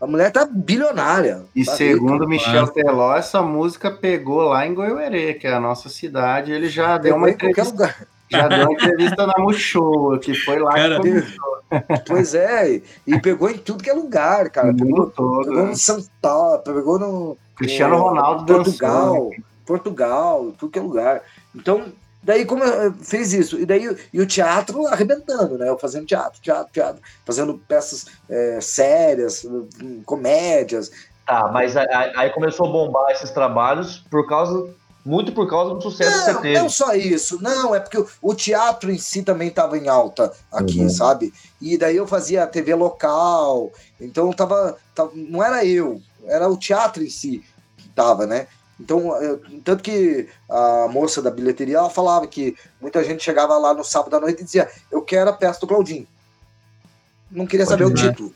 A mulher tá bilionária. E tá segundo rica. Michel Teló, essa música pegou lá em Goiuerê, que é a nossa cidade. Ele já deu Pegou uma em qualquer entrevista, já deu uma [LAUGHS] entrevista na Multishow, que foi lá Cara, que começou Pois é, e, pegou em tudo que é lugar, cara. Pegou, todo. pegou né? no São Paulo, pegou no, Cristiano Ronaldo Portugal, dançando. Portugal, tudo que é lugar. Então, daí como eu- fez isso? E daí e o teatro arrebentando, né? Eu fazendo teatro, teatro, teatro, fazendo peças é, sérias, comédias. Tá, mas aí, começou a bombar esses trabalhos por causa. Muito por causa do sucesso que Não, você teve. não só isso, não, é porque o, o teatro em si também estava em alta aqui, Uhum. sabe? E daí eu fazia TV local, então tava, tava- não era eu, era o teatro em si que tava, né? Então, eu- tanto que a moça da bilheteria ela falava que muita gente chegava lá no sábado à noite e dizia: Eu quero a peça do Claudinho. Não queria Pode saber o crer. título.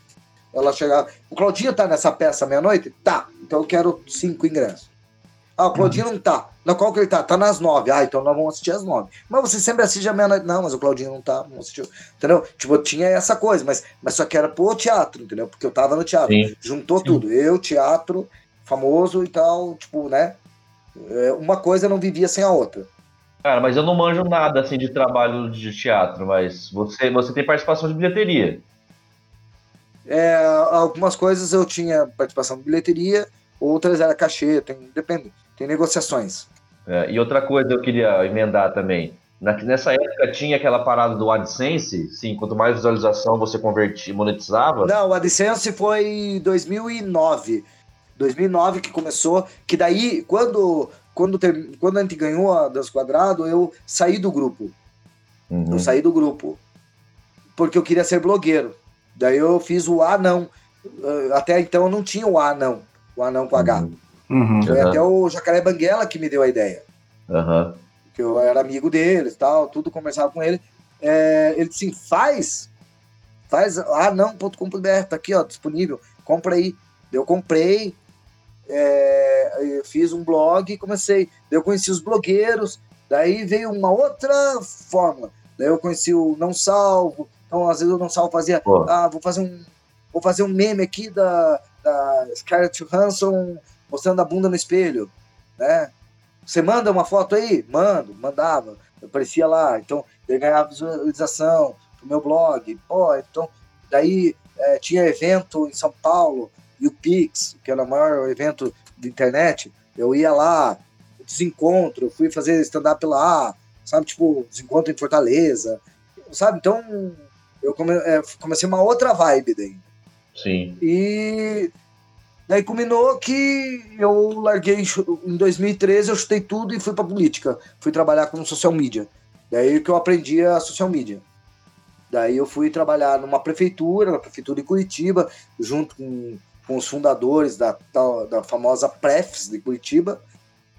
Ela chegava: O Claudinho tá nessa peça meia-noite? Tá, então eu quero cinco ingressos. Ah, o Claudinho não tá. Na qual que ele tá? Tá nas nove. Ah, então nós vamos assistir às nove. Mas você sempre assiste à meia-noite. Não, mas o Claudinho não tá. Vamos assistir. Entendeu? Tipo, tinha essa coisa, mas, mas só que era pro teatro, entendeu? Porque eu tava no teatro. Sim. Juntou Sim. tudo. Eu, teatro, famoso e tal, tipo, né? É, Uma coisa não vivia sem a outra. Cara, mas eu não manjo nada assim de trabalho de teatro, mas você, você tem participação de bilheteria. É, algumas coisas eu tinha participação de bilheteria, outras era cachê, tem, depende, tem negociações. É, e outra coisa eu queria emendar também. Na- nessa época tinha aquela parada do AdSense, sim, quanto mais visualização você convertia, monetizava. Não, o AdSense foi 2009. 2009 que começou, que daí, quando, quando, ter- quando a gente ganhou a Dança Quadrado, eu saí do grupo. Uhum. Eu saí do grupo. Porque eu queria ser blogueiro. Daí eu fiz o A não. Eh, Até então eu não tinha o A não. O A não com H. Uhum. Uhum. Foi Aham. até o Jacaré Banguela que me deu a ideia. Aham. Que eu era amigo deles tal, tudo, conversava com ele. É, ele disse assim, faz. Faz anão.com.br, tá aqui, ó, disponível. Compra aí. Eu comprei, é, eu fiz um blog e comecei. Daí eu conheci os blogueiros, daí veio uma outra fórmula. Daí eu conheci o Não Salvo. Então, às vezes o Não Salvo fazia, Pô. ah, vou fazer um, vou fazer um meme aqui da, da Scarlett Johansson mostrando a bunda no espelho, né? Você manda uma foto aí? Mando, mandava. Aparecia lá, então eu ganhava visualização pro meu blog. Pô, então, daí é, tinha evento em São Paulo, e o Pix, que era o maior evento de internet, eu ia lá, desencontro, fui fazer stand-up lá, sabe? Tipo, desencontro em Fortaleza, sabe? Então, eu come, é, comecei uma outra vibe daí. Sim. E daí culminou que eu larguei em 2013, eu chutei tudo e fui pra política. Fui trabalhar com social media. Daí que eu aprendi a social media. Daí eu fui trabalhar numa prefeitura, na prefeitura de Curitiba, junto com, com os fundadores da, da, da famosa Prefs de Curitiba,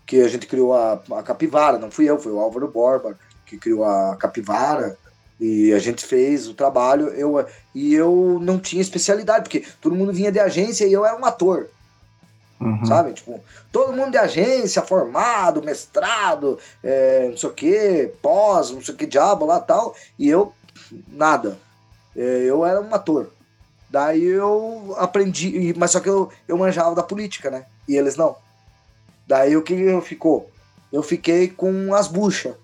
que a gente criou a, a Capivara, não fui eu, foi o Álvaro Borba que criou a Capivara, e a gente fez o trabalho, eu, e eu não tinha especialidade, porque todo mundo vinha de agência e eu era um ator. Uhum. Sabe? Tipo, todo mundo de agência, formado, mestrado, é, não sei o que, pós, não sei o que diabo lá tal, e eu, nada. É, eu era um ator. Daí eu aprendi, mas só que eu, eu manjava da política, né? E eles não. Daí o que eu ficou? Eu fiquei com as buchas,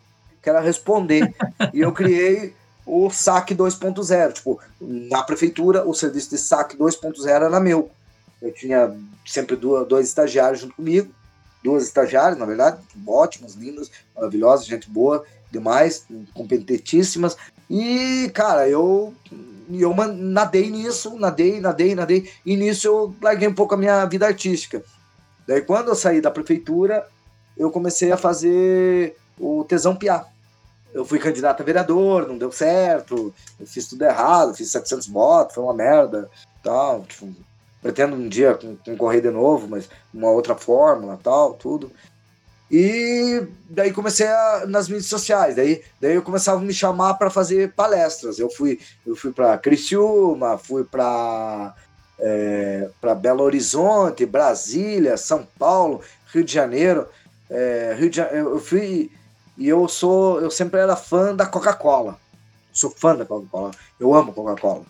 que era responder. [LAUGHS] e eu criei o SAC 2.0. Tipo, na prefeitura, o serviço de SAC 2.0 era meu. Eu tinha sempre duas, dois estagiários junto comigo, duas estagiárias, na verdade, ótimas, lindas, maravilhosas, gente boa, demais, competentíssimas. E, cara, eu eu nadei nisso, nadei, nadei, nadei, e nisso eu larguei um pouco a minha vida artística. Daí, quando eu saí da prefeitura, eu comecei a fazer o Tesão Piá eu fui candidato a vereador, não deu certo, eu fiz tudo errado, fiz 700 votos, foi uma merda, tal, tipo, pretendo um dia concorrer de novo, mas uma outra fórmula, tal, tudo. E daí comecei a, nas mídias sociais, daí, daí eu começava a me chamar para fazer palestras. Eu fui, eu fui para Criciúma, fui para é, para Belo Horizonte, Brasília, São Paulo, Rio de Janeiro. É, Rio de, eu fui e eu sou, eu sempre era fã da Coca-Cola. Sou fã da Coca-Cola. Eu amo Coca-Cola.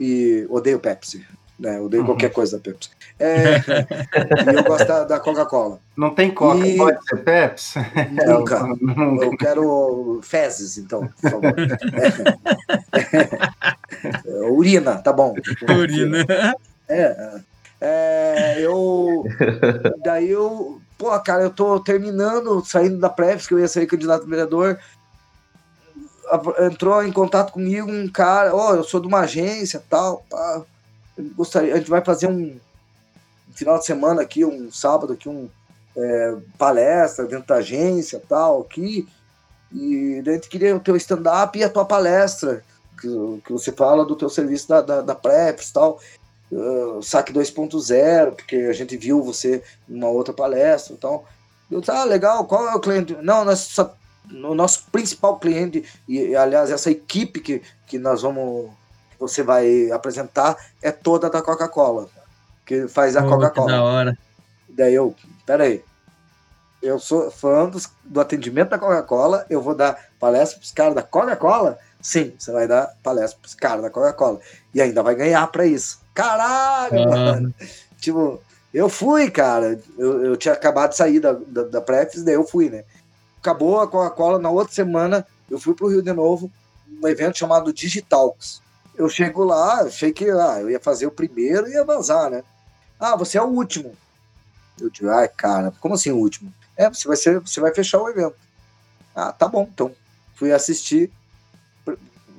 E odeio Pepsi. Né? Odeio uhum. qualquer coisa da Pepsi. É, e eu gosto da, da Coca-Cola. Não tem Coca, e... pode ser Pepsi? Nunca. [LAUGHS] Eu quero fezes, então, por favor. É, é, urina, tá bom. Urina. É, é, eu. Daí eu pô, cara, eu tô terminando, saindo da Preps, que eu ia ser candidato a vereador. Entrou em contato comigo um cara, ó, oh, eu sou de uma agência tal, pá. Gostaria, a gente vai fazer um, um final de semana aqui, um sábado aqui, um é, palestra dentro da agência tal, aqui. E a gente queria o teu stand-up e a tua palestra, que, que você fala do teu serviço da, da, da Preps tal uh, saque 2.0, porque a gente viu você numa outra palestra. Então, eu tá ah, legal, qual é o cliente? Não, nossa, o nosso principal cliente, e aliás, essa equipe que, que nós vamos, você vai apresentar, é toda da Coca-Cola, que faz a oh, Coca-Cola. Da hora. Daí eu, peraí, eu sou fã dos, do atendimento da Coca-Cola, eu vou dar palestra para os caras da Coca-Cola? Sim, você vai dar palestra para os caras da Coca-Cola. E ainda vai ganhar para isso. Caralho, uhum. mano. Tipo, eu fui, cara. Eu, eu tinha acabado de sair da, da, da Prefis, daí eu fui, né? Acabou a Coca-Cola, na outra semana eu fui pro Rio de novo, um evento chamado Digitalks. Eu chego lá, achei que ah, eu ia fazer o primeiro e ia vazar, né? Ah, você é o último. Eu digo, ai, cara, como assim o último? É, você vai, ser, você vai fechar o evento. Ah, tá bom, então. Fui assistir.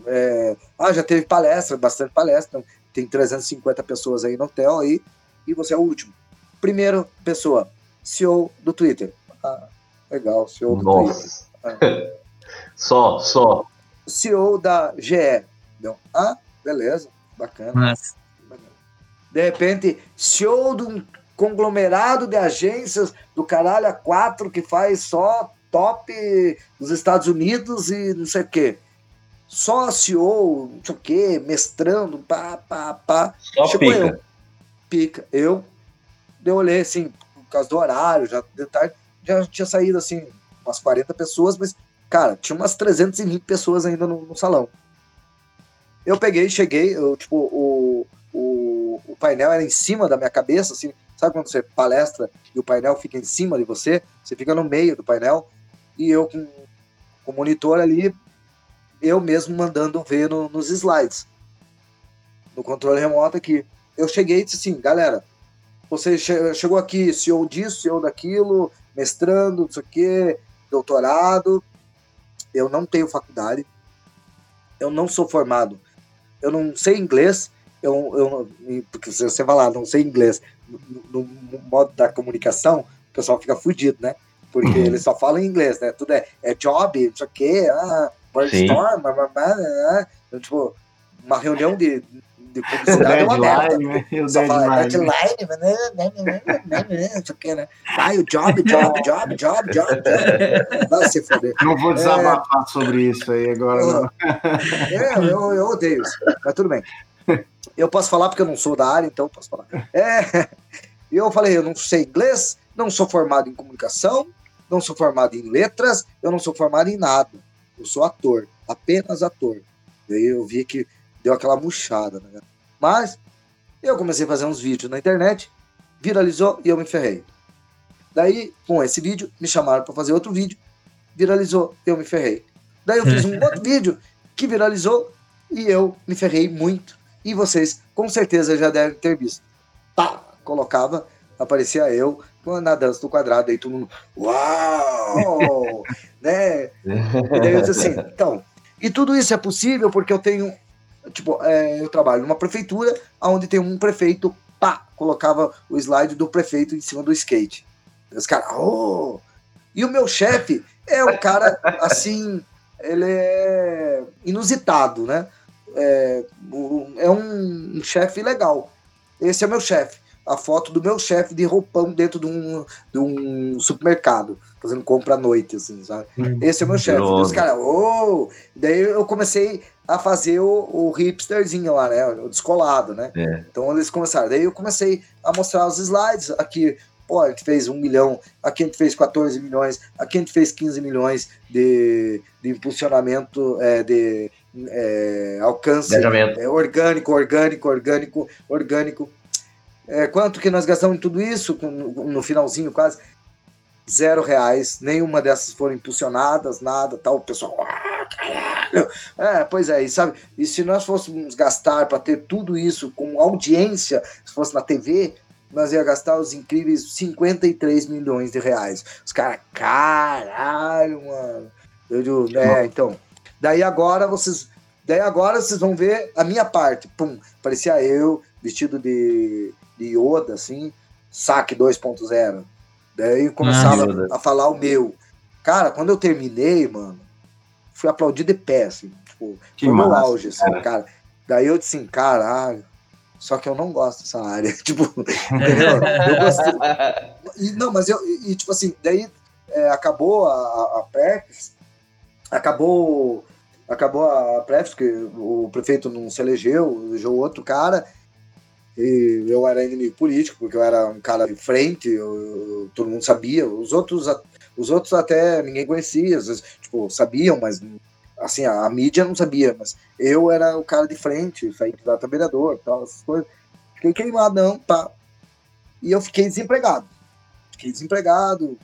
É, ah, já teve palestra, bastante palestra. Então, tem 350 pessoas aí no hotel aí, e você é o último. Primeira pessoa, CEO do Twitter. Ah, legal, CEO do Nossa. Twitter. Ah. [LAUGHS] só, só. CEO da GE. Então, ah, beleza, bacana. Mas... De repente, CEO de um conglomerado de agências do caralho a quatro que faz só top dos Estados Unidos e não sei o quê sócio ou não sei o quê, mestrando, pá, pá, pá. Só Chegou pica. eu. Pica. Eu, eu olhei assim, por causa do horário, já de tarde, já tinha saído assim, umas 40 pessoas, mas, cara, tinha umas 320 pessoas ainda no, no salão. Eu peguei, cheguei, eu, tipo, o, o, o painel era em cima da minha cabeça, assim, sabe quando você palestra e o painel fica em cima de você? Você fica no meio do painel, e eu com, com o monitor ali, eu mesmo mandando ver no, nos slides, no controle remoto aqui. Eu cheguei e disse assim, galera, você che chegou aqui, CEO disso, CEO daquilo, mestrando, não sei o quê, doutorado. Eu não tenho faculdade. Eu não sou formado. Eu não sei inglês. Eu, eu, porque se você falar, não sei inglês, no, no modo da comunicação, o pessoal fica fudido, né? Porque uhum. eles só falam inglês, né? Tudo é, é job, não sei o quê, ah, brainstorm, blá, blá, blá, né? então, tipo, uma reunião de, de publicidade é uma merda. Né? Só fala deadline, não sei o que, né? Ai, o job, job, job, job, job. Vai se foder. Não vou desabafar é... sobre isso aí agora. É, eu, eu odeio isso, mas tudo bem. Eu posso falar porque eu não sou da área, então posso falar. É, eu falei, eu não sei inglês, não sou formado em comunicação, não sou formado em letras, eu não sou formado em nada. Eu sou ator, apenas ator. Daí eu vi que deu aquela murchada, né? Mas eu comecei a fazer uns vídeos na internet, viralizou e eu me ferrei. Daí, com esse vídeo, me chamaram para fazer outro vídeo, viralizou e eu me ferrei. Daí eu fiz um [LAUGHS] outro vídeo que viralizou e eu me ferrei muito. E vocês com certeza já devem ter visto. Tá, colocava, aparecia eu na dança do quadrado, aí todo mundo, uau! [LAUGHS] né? E daí eu disse assim, então, e tudo isso é possível porque eu tenho, tipo, é, eu trabalho numa prefeitura onde tem um prefeito, pá, colocava o slide do prefeito em cima do skate. E os caras, oh! E o meu chefe é um cara, assim, ele é inusitado, né? É, é um, um chefe legal. Esse é o meu chefe a foto do meu chefe de roupão dentro de um, de um supermercado, fazendo compra à noite, assim, sabe? Hum, Esse é o meu chefe. Os caras, oh! Daí eu comecei a fazer o, o hipsterzinho lá, né? O descolado, né? É. Então eles começaram. Daí eu comecei a mostrar os slides aqui. Pô, a gente fez um milhão, aqui a gente fez 14 milhões, aqui a gente fez 15 milhões de, de impulsionamento, é, de é, alcance é, orgânico, orgânico, orgânico, orgânico. É, quanto que nós gastamos em tudo isso, no finalzinho quase? Zero reais, nenhuma dessas foram impulsionadas, nada, tal. O pessoal, ah, caralho. É, pois é, e sabe, e se nós fôssemos gastar para ter tudo isso com audiência, se fosse na TV, nós ia gastar os incríveis 53 milhões de reais. Os caras, caralho, mano. Eu digo, é, então. Daí agora vocês. Daí agora vocês vão ver a minha parte. Pum, parecia eu, vestido de de Yoda, assim, saque 2.0. Daí começava ah, a falar o meu. Cara, quando eu terminei, mano, fui aplaudido de pé, assim, tipo, que foi meu auge, assim, cara. cara. Daí eu disse assim, caralho, só que eu não gosto dessa área, [LAUGHS] tipo, entendeu? Eu gostei. E, não, mas eu, e, tipo assim, daí é, acabou a, a, a Preps, acabou, acabou a Preps, que o prefeito não se elegeu, elegeu outro cara, e eu era inimigo político, porque eu era um cara de frente, eu, todo mundo sabia. Os outros, os outros até ninguém conhecia, às vezes, tipo, sabiam, mas assim, a, a mídia não sabia, mas eu era o cara de frente, saí da vereador, tal, essas coisas. Fiquei queimadão, pá. E eu fiquei desempregado. Fiquei desempregado.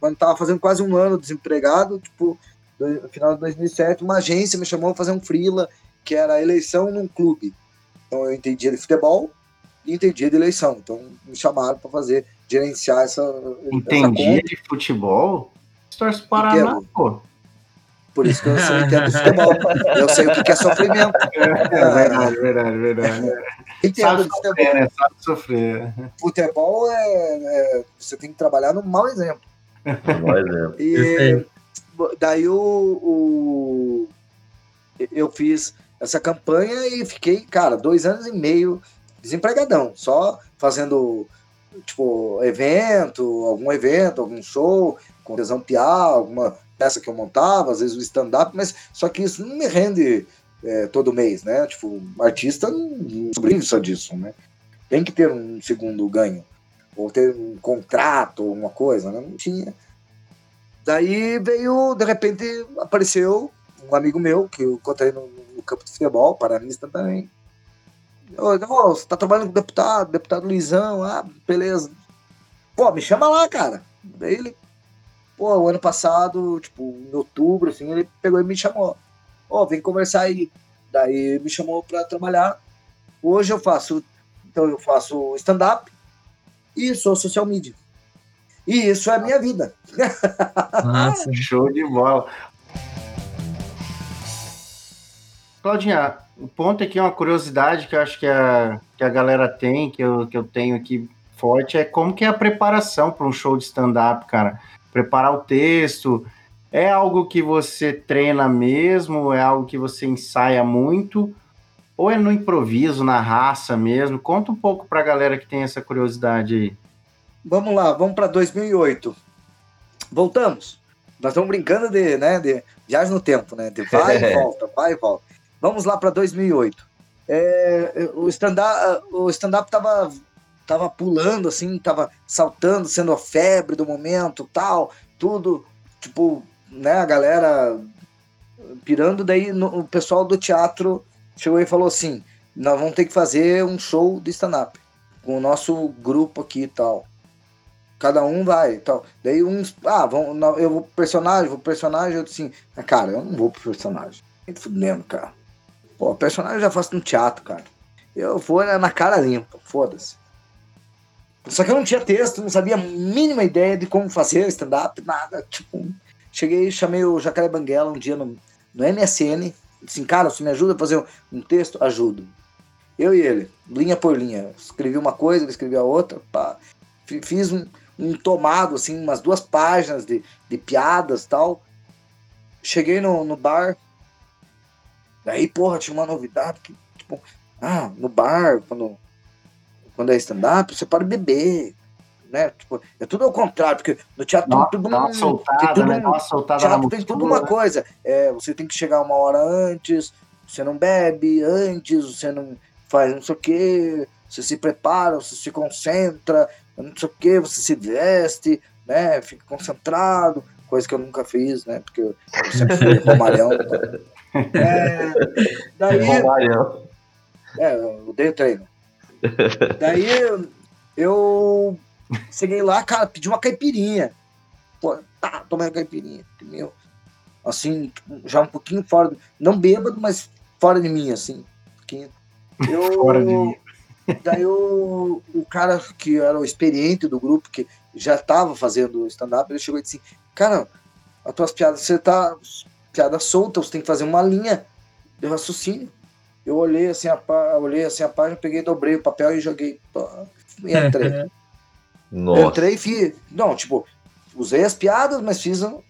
Quando tava fazendo quase um ano desempregado, tipo, no final de 2007, uma agência me chamou para fazer um freela, que era eleição num clube. Então eu entendia de futebol, entendia de eleição. Então me chamaram para fazer, gerenciar essa. Entendia essa de futebol? Torce Paraná, pô. Por isso que eu sou, entendo de futebol. Eu sei o que é sofrimento. É, é verdade, verdade, verdade. Entendo Sabe de futebol. Sofrer, né? Sabe sofrer. Futebol é, é, Você tem que trabalhar no mau exemplo. Mau exemplo. E daí o, o, eu fiz essa campanha e fiquei, cara, dois anos e meio desempregadão, só fazendo tipo evento, algum evento, algum show, com tesão piar, alguma peça que eu montava, às vezes o stand-up, mas só que isso não me rende é, todo mês, né? Tipo, artista não sobrevive só disso, né? Tem que ter um segundo ganho, ou ter um contrato, alguma coisa, né? Não tinha. Daí veio, de repente, apareceu um amigo meu, que eu encontrei no, no campo de futebol, paranista também, Ô, você tá trabalhando com o deputado, deputado Luizão, ah, beleza. Pô, me chama lá, cara. Daí ele, pô, o ano passado, tipo, em outubro, assim, ele pegou e me chamou. Ó, vem conversar aí. Daí me chamou pra trabalhar. Hoje eu faço, então eu faço stand-up, e sou social media. E isso é a minha vida. Nossa. Show de bola. Claudinha, o ponto aqui é uma curiosidade que eu acho que a, que a galera tem, que eu, que eu tenho aqui forte, é como que é a preparação para um show de stand-up, cara. Preparar o texto, é algo que você treina mesmo? É algo que você ensaia muito? Ou é no improviso, na raça mesmo? Conta um pouco para a galera que tem essa curiosidade aí. Vamos lá, vamos para 2008. Voltamos. Nós estamos brincando de, né, de viagem no tempo, né? De vai e [LAUGHS] volta, vai e volta. Vamos lá para 2008. É, o stand-up o stand tava, tava pulando, assim, tava saltando, sendo a febre do momento, tal, tudo, tipo, né, a galera pirando, daí no, o pessoal do teatro chegou e falou assim, nós vamos ter que fazer um show de stand-up com o nosso grupo aqui e tal. Cada um vai tal. Daí uns, ah, vão, eu vou pro personagem, vou pro personagem, eu disse assim, cara, eu não vou pro personagem. Me fudendo, cara. Pô, personagem eu já faço no teatro, cara. Eu vou na cara limpa, foda-se. Só que eu não tinha texto, não sabia a mínima ideia de como fazer stand-up, nada. Tipo, cheguei, chamei o Jacaré Banguela um dia no, no MSN. Disse cara, você me ajuda a fazer um texto? Ajudo. Eu e ele, linha por linha. Escrevi uma coisa, ele a outra. Pá. Fiz um, um tomado, assim, umas duas páginas de, de piadas tal. Cheguei no, no bar, Daí, porra, tinha uma novidade que, tipo, ah, no bar, quando, quando é stand-up, você pode beber. Né? Tipo, é tudo ao contrário, porque no teatro dá, tudo dá uma soltada, tem tudo, né? Dá uma soltada teatro tem tudo uma coisa. É, você tem que chegar uma hora antes, você não bebe antes, você não faz não sei o que, você se prepara, você se concentra, não sei o que, você se veste, né? Fica concentrado, coisa que eu nunca fiz, né? Porque eu sempre fui [LAUGHS] romalhão. É, daí. É, eu dei o treino. Daí eu cheguei lá, cara, pedi uma caipirinha. Pô, tá, tomei uma caipirinha. Meu, assim, já um pouquinho fora. Não bêbado, mas fora de mim, assim. Um. Eu, [LAUGHS] fora de mim. Daí o, o cara que era o experiente do grupo, que já estava fazendo stand-up, ele chegou e disse: Cara, as tuas piadas, você tá piada solta, você tem que fazer uma linha de raciocínio. Eu olhei assim a, olhei assim a página, peguei, dobrei o papel e joguei. E entrei. Nossa. Entrei e fiz. Não, tipo, usei as piadas, mas fiz. Um...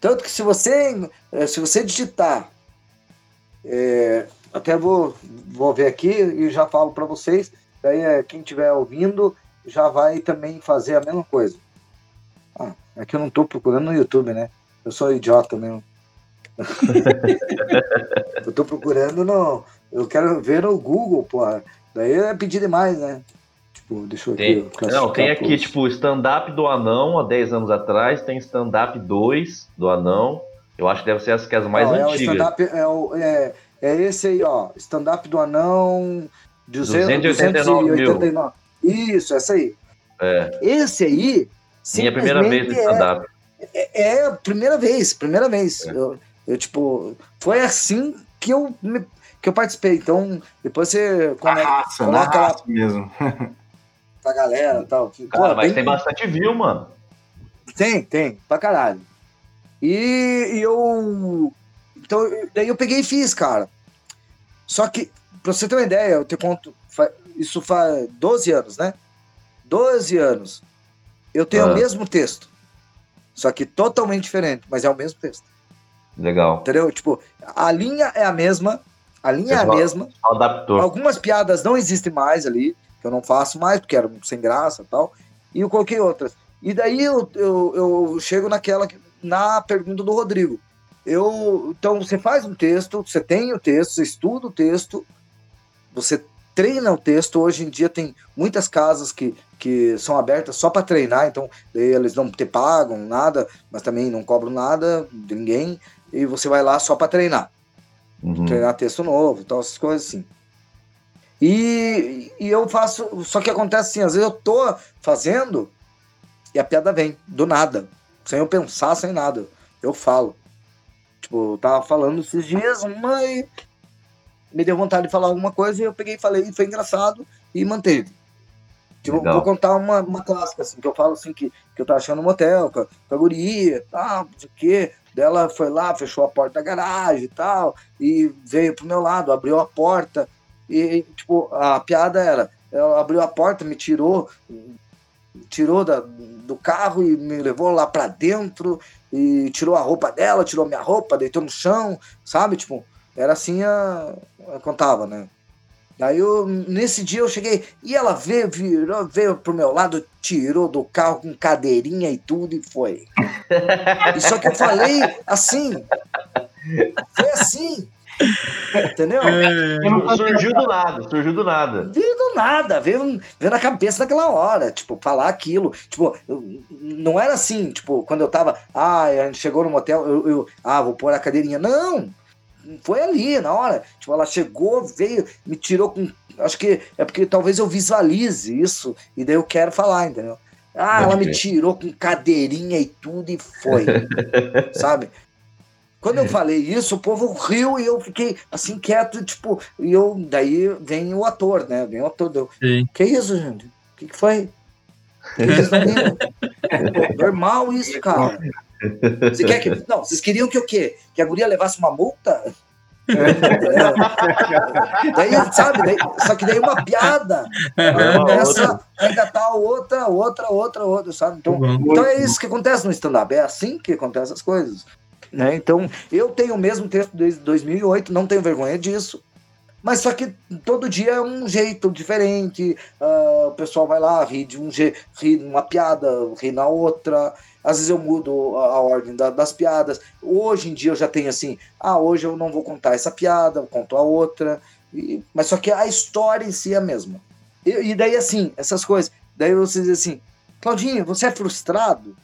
Tanto que se você, eh, se você digitar, é, até vou, vou ver aqui e já falo para vocês. Daí é, quem estiver ouvindo já vai também fazer a mesma coisa. Ah, é que eu não estou procurando no YouTube, né? Eu sou idiota mesmo. Eu tô procurando no. Eu quero ver no Google, porra. Daí é pedir demais, né? Tipo, deixa eu tem, Não, tem aqui, tipo, stand-up do Anão, há 10 anos atrás, tem stand-up 2 do Anão. Eu acho que deve ser as, que é as mais não, antigas. É, o é, é, é esse aí, ó. Stand-up do Anão. 289, 289 mil. Isso, essa aí. É. Esse aí. Minha primeira vez no stand-up. É, é, a primeira vez, primeira vez. É. Eu, eu, tipo, foi assim que eu, me, que eu participei. Então, depois você conecta, raça, coloca lá mesmo. pra galera e tal. Cara, Pô, mas bem... tem bastante view, mano. Tem, tem, pra caralho. E, e eu. Então, daí eu peguei e fiz, cara. Só que, pra você ter uma ideia, eu te conto, isso faz 12 anos, né? 12 anos. Eu tenho ah. o mesmo texto. Só que totalmente diferente, mas é o mesmo texto. Legal. Entendeu? Tipo, a linha é a mesma, a linha é a mesma. Adaptou. Algumas piadas não existem mais ali, que eu não faço mais, porque eram sem graça e tal. E eu coloquei outras. E daí eu, eu, eu chego naquela, na pergunta do Rodrigo. Eu, então você faz um texto, você tem o texto, você estuda o texto, você treina o texto. Hoje em dia tem muitas casas que, que são abertas só para treinar, então eles não te pagam nada, mas também não cobram nada de ninguém e você vai lá só para treinar. Uhum. Treinar texto novo, tal, essas coisas assim. E, e eu faço. Só que acontece assim, às vezes eu tô fazendo e a piada vem, do nada. Sem eu pensar, sem nada. Eu falo. Tipo, eu tava falando esses dias, uma e me deu vontade de falar alguma coisa e eu peguei e falei, e foi engraçado e manteve. Tipo, vou contar uma, uma clássica, assim, que eu falo assim, que, que eu tava achando no motel, com a, com a guria, tal, não sei o quê. Ela foi lá, fechou a porta da garagem e tal, e veio pro meu lado, abriu a porta, e, tipo, a piada era, ela abriu a porta, me tirou, tirou da, do carro e me levou lá pra dentro, e tirou a roupa dela, tirou minha roupa, deitou no chão, sabe? Tipo, era assim, a, eu contava, né? Daí eu, nesse dia eu cheguei e ela veio, virou, veio pro meu lado, tirou do carro com cadeirinha e tudo e foi. E só que eu falei assim, foi assim, entendeu? Surgiu do nada, surgiu do nada. Veio do nada, veio, veio na cabeça naquela hora, tipo, falar aquilo. Tipo, eu- não era assim, tipo, quando eu tava, ah, a gente chegou no motel, eu, eu, ah, vou pôr a cadeirinha. Não! Foi ali, na hora. Tipo, ela chegou, veio, me tirou com. Acho que é porque talvez eu visualize isso, e daí eu quero falar, entendeu? Ah, ela me tirou com cadeirinha e tudo e foi. [LAUGHS] sabe? Quando eu falei isso, o povo riu e eu fiquei assim quieto, tipo, e eu daí vem o ator, né? Vem o ator. Sim. Que isso, gente? O que, que foi? [LAUGHS] Normal isso, cara. Você quer que. Não, vocês queriam que o quê? Que a guria levasse uma multa? [LAUGHS] Daí, sabe, daí, só que daí uma piada É uma começa a engatar outra, outra, outra, outra, sabe? Então, Bom. então é isso que acontece no stand-up, é assim que acontecem as coisas. Né? Então, eu tenho o mesmo texto desde 2008, não tenho vergonha disso, mas só que todo dia é um jeito diferente, ah, o pessoal vai lá, ri de um jeito, ri numa piada, ri na outra, às vezes eu mudo a, a ordem da- das piadas, hoje em dia eu já tenho assim, ah, hoje eu não vou contar essa piada, eu conto a outra, e- mas só que a história em si é a mesma. E, e daí assim, essas coisas, daí você diz assim, Claudinho, você é frustrado?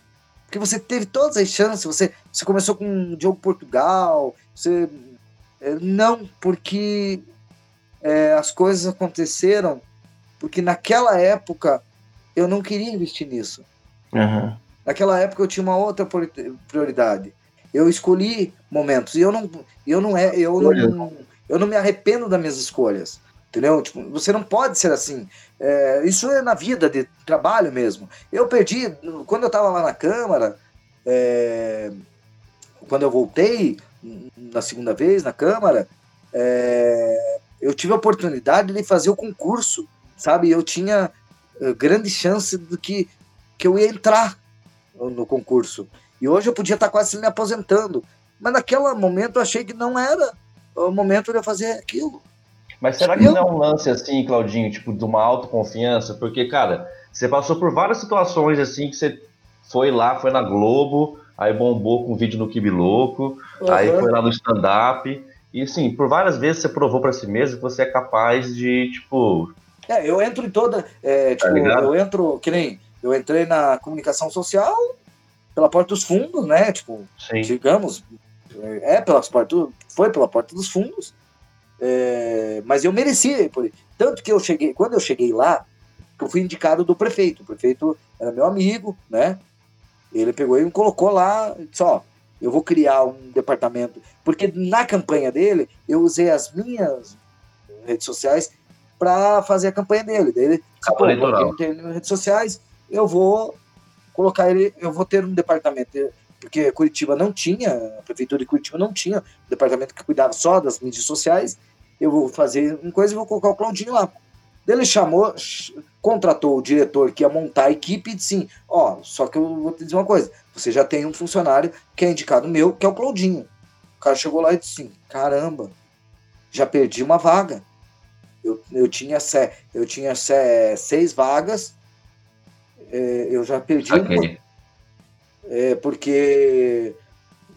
Porque você teve todas as chances, você, você começou com o Diogo Portugal, você. é, Não, porque é, as coisas aconteceram, porque naquela época eu não queria investir nisso. Aham. Naquela época eu tinha uma outra priori- prioridade. Eu escolhi momentos e eu não, eu não é, eu não, eu não me arrependo das minhas escolhas. Entendeu? Tipo, você não pode ser assim. É, isso é na vida de trabalho mesmo. Eu perdi, quando eu estava lá na Câmara, é, quando eu voltei na segunda vez na Câmara, é, eu tive a oportunidade de fazer o concurso, sabe? Eu tinha eh, grande chance do que, que eu ia entrar no, no concurso. E hoje eu podia estar quase me aposentando. Mas naquele momento eu achei que não era o momento de eu fazer aquilo. Mas será que não é um lance assim, Claudinho, tipo, de uma autoconfiança? Porque, cara, você passou por várias situações assim que você foi lá, foi na Globo, aí bombou com um vídeo no Kibi Louco, aí Aham. foi lá no stand-up. E assim, por várias vezes você provou pra si mesmo que você é capaz de, tipo. É, eu entro em toda. é, tipo, ligado? eu entro, que nem. Eu entrei na comunicação social pela porta dos fundos, né? Tipo, Sim. digamos, é pelas portas, foi pela porta dos fundos, é, mas eu mereci, por, tanto que eu cheguei, quando eu cheguei lá, eu fui indicado do prefeito, o prefeito era meu amigo, né? Ele pegou e me colocou lá, e disse, ó, eu vou criar um departamento, porque na campanha dele eu usei as minhas redes sociais para fazer a campanha dele. Daí ele Capa pô, ele tem redes sociais, eu vou colocar ele, eu vou ter um departamento, porque Curitiba não tinha, a prefeitura de Curitiba não tinha um departamento que cuidava só das mídias sociais. Eu vou fazer uma coisa e vou colocar o Claudinho lá. Ele chamou, ch- contratou o diretor que ia montar a equipe e disse assim: Ó, só que eu vou te dizer uma coisa: você já tem um funcionário que é indicado meu, que é o Claudinho. O cara chegou lá e disse assim: caramba, já perdi uma vaga. Eu, eu tinha, eu tinha se, seis vagas, é, eu já perdi uma. Saquei. É, porque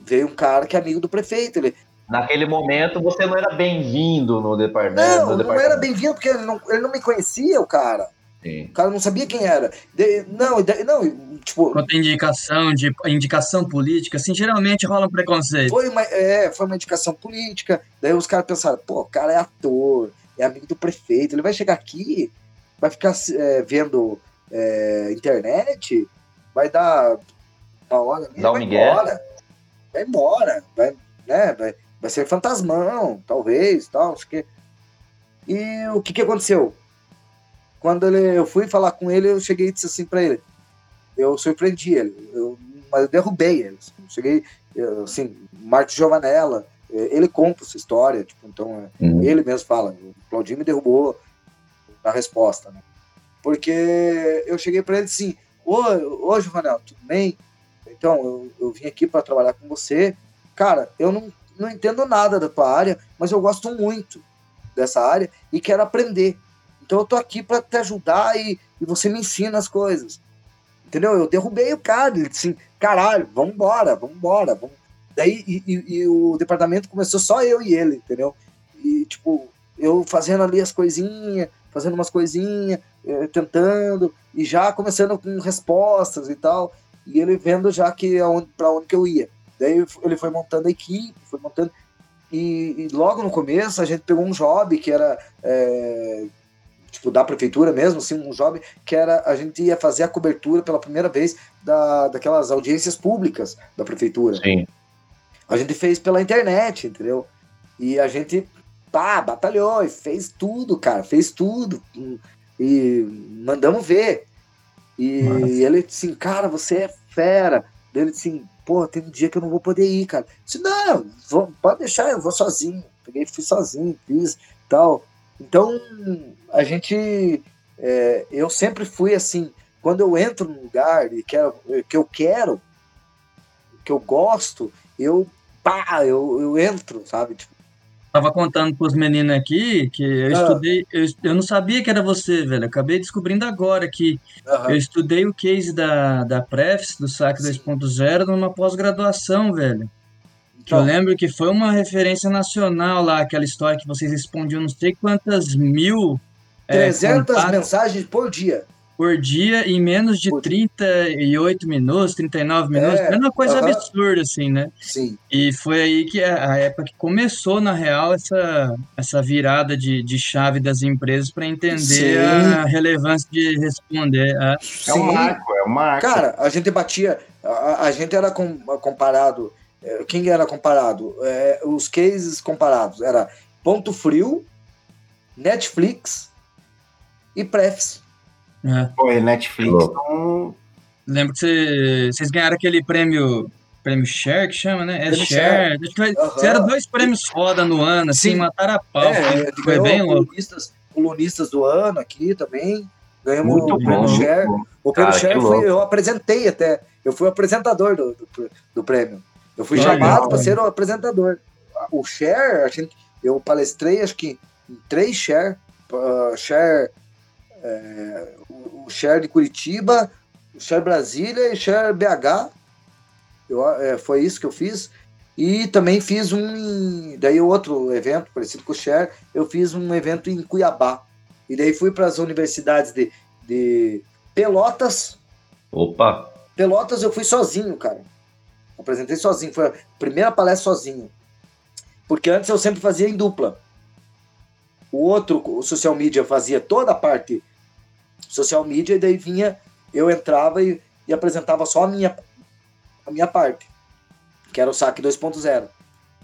veio um cara que é amigo do prefeito. Ele, Naquele momento você não era bem-vindo no departamento. não, no não departamento. era bem-vindo, porque ele não, ele não me conhecia, o cara. Sim. O cara não sabia quem era. De- não, de- não, tipo, Quanto indicação de indicação política, assim, geralmente rola um preconceito. foi uma, é, foi uma indicação política. Daí os caras pensaram, pô, o cara é ator, é amigo do prefeito, ele vai chegar aqui, vai ficar é, vendo é, internet, vai dar uma hora, Dá um vai migué. embora. Vai embora, vai, né, vai, vai ser fantasmão, talvez, tal, quê. E o que que aconteceu? quando ele, eu fui falar com ele, eu cheguei e disse assim para ele. Eu surpreendi ele, eu, mas eu derrubei ele. Assim, cheguei, eu, assim, Marcos Giovanella, ele conta essa história, tipo, então uhum. ele mesmo fala, o Claudinho me derrubou na resposta, né? Porque eu cheguei para ele assim, ô, ô Giovanella, tudo bem? Então, eu, eu vim aqui para trabalhar com você. Cara, eu não, não entendo nada da tua área, mas eu gosto muito dessa área e quero aprender. Então eu tô aqui para te ajudar e, e, você me ensina as coisas. Entendeu? Eu derrubei o cara, ele disse assim, caralho, vamos embora. Vamos... Daí e, e, e, o departamento começou só eu e ele, entendeu? E tipo, eu fazendo ali as coisinhas, fazendo umas coisinhas, eh, tentando, e já começando com respostas e tal, e ele vendo já que aonde, pra onde que eu ia. Daí ele foi montando a equipe, foi montando. E, e logo no começo a gente pegou um job que era é, tipo da prefeitura mesmo, assim, um job que era a gente ia fazer a cobertura pela primeira vez da, daquelas audiências públicas da prefeitura. Sim. A gente fez pela internet, entendeu? E a gente pá, batalhou e fez tudo, cara, fez tudo. E mandamos ver. E Nossa. ele assim, cara, você é fera. Ele assim, pô, tem um dia que eu não vou poder ir, cara. Eu disse, não, vou, pode deixar, eu vou sozinho. Peguei, fui sozinho, fiz tal. Então, a gente. É, eu sempre fui assim, quando eu entro num lugar e quero, que eu quero, que eu gosto, eu pá, eu, eu entro, sabe? Tipo, Tava contando pros meninos aqui que eu ah. estudei, eu, eu não sabia que era você, velho. Acabei descobrindo agora que eu estudei o case da, da Prefs, do SAC 2.0, numa pós-graduação, velho. Que eu então. lembro que foi uma referência nacional lá, aquela história que vocês respondiam não sei quantas mil. 300 é, mensagens por dia por dia em menos de 38 minutos, 39 minutos. É, é uma coisa uh -huh. absurda, assim, né? Sim. E foi aí que a, a época que começou, na real, essa, essa virada de, de chave das empresas para entender Sim. a relevância de responder. A... É um marco, é um marco. Cara, a gente batia, a, a gente era com, comparado, é, quem era comparado? É, os cases comparados era Ponto Frio, Netflix e Prefs. É. E Netflix não... Lembro que vocês ganharam aquele prêmio prêmio Share, que chama, né? É Share. Share. Uhum. Fizeram dois prêmios foda no ano, assim, Sim. mataram a pau. É, foi, foi bem louco. Colunistas, colunistas do ano aqui também. Ganhamos Muito o prêmio bom. Share. O prêmio Cara, Share foi, eu apresentei até. Eu fui o apresentador do, do, do prêmio. Eu fui chamado para ser o apresentador. O Share, a gente, eu palestrei acho que em três Share. Uh, share é, o Share de Curitiba, o Share Brasília e o Share BH. Eu, é, foi isso que eu fiz. E também fiz um. Daí outro evento, parecido com o Share, eu fiz um evento em Cuiabá. E daí fui para as universidades de, de Pelotas. Opa! Pelotas eu fui sozinho, cara. Apresentei sozinho. Foi a primeira palestra sozinho. Porque antes eu sempre fazia em dupla. O outro, o social media, fazia toda a parte social media, e daí vinha, eu entrava e, e apresentava só a minha, a minha parte, que era o saque 2.0.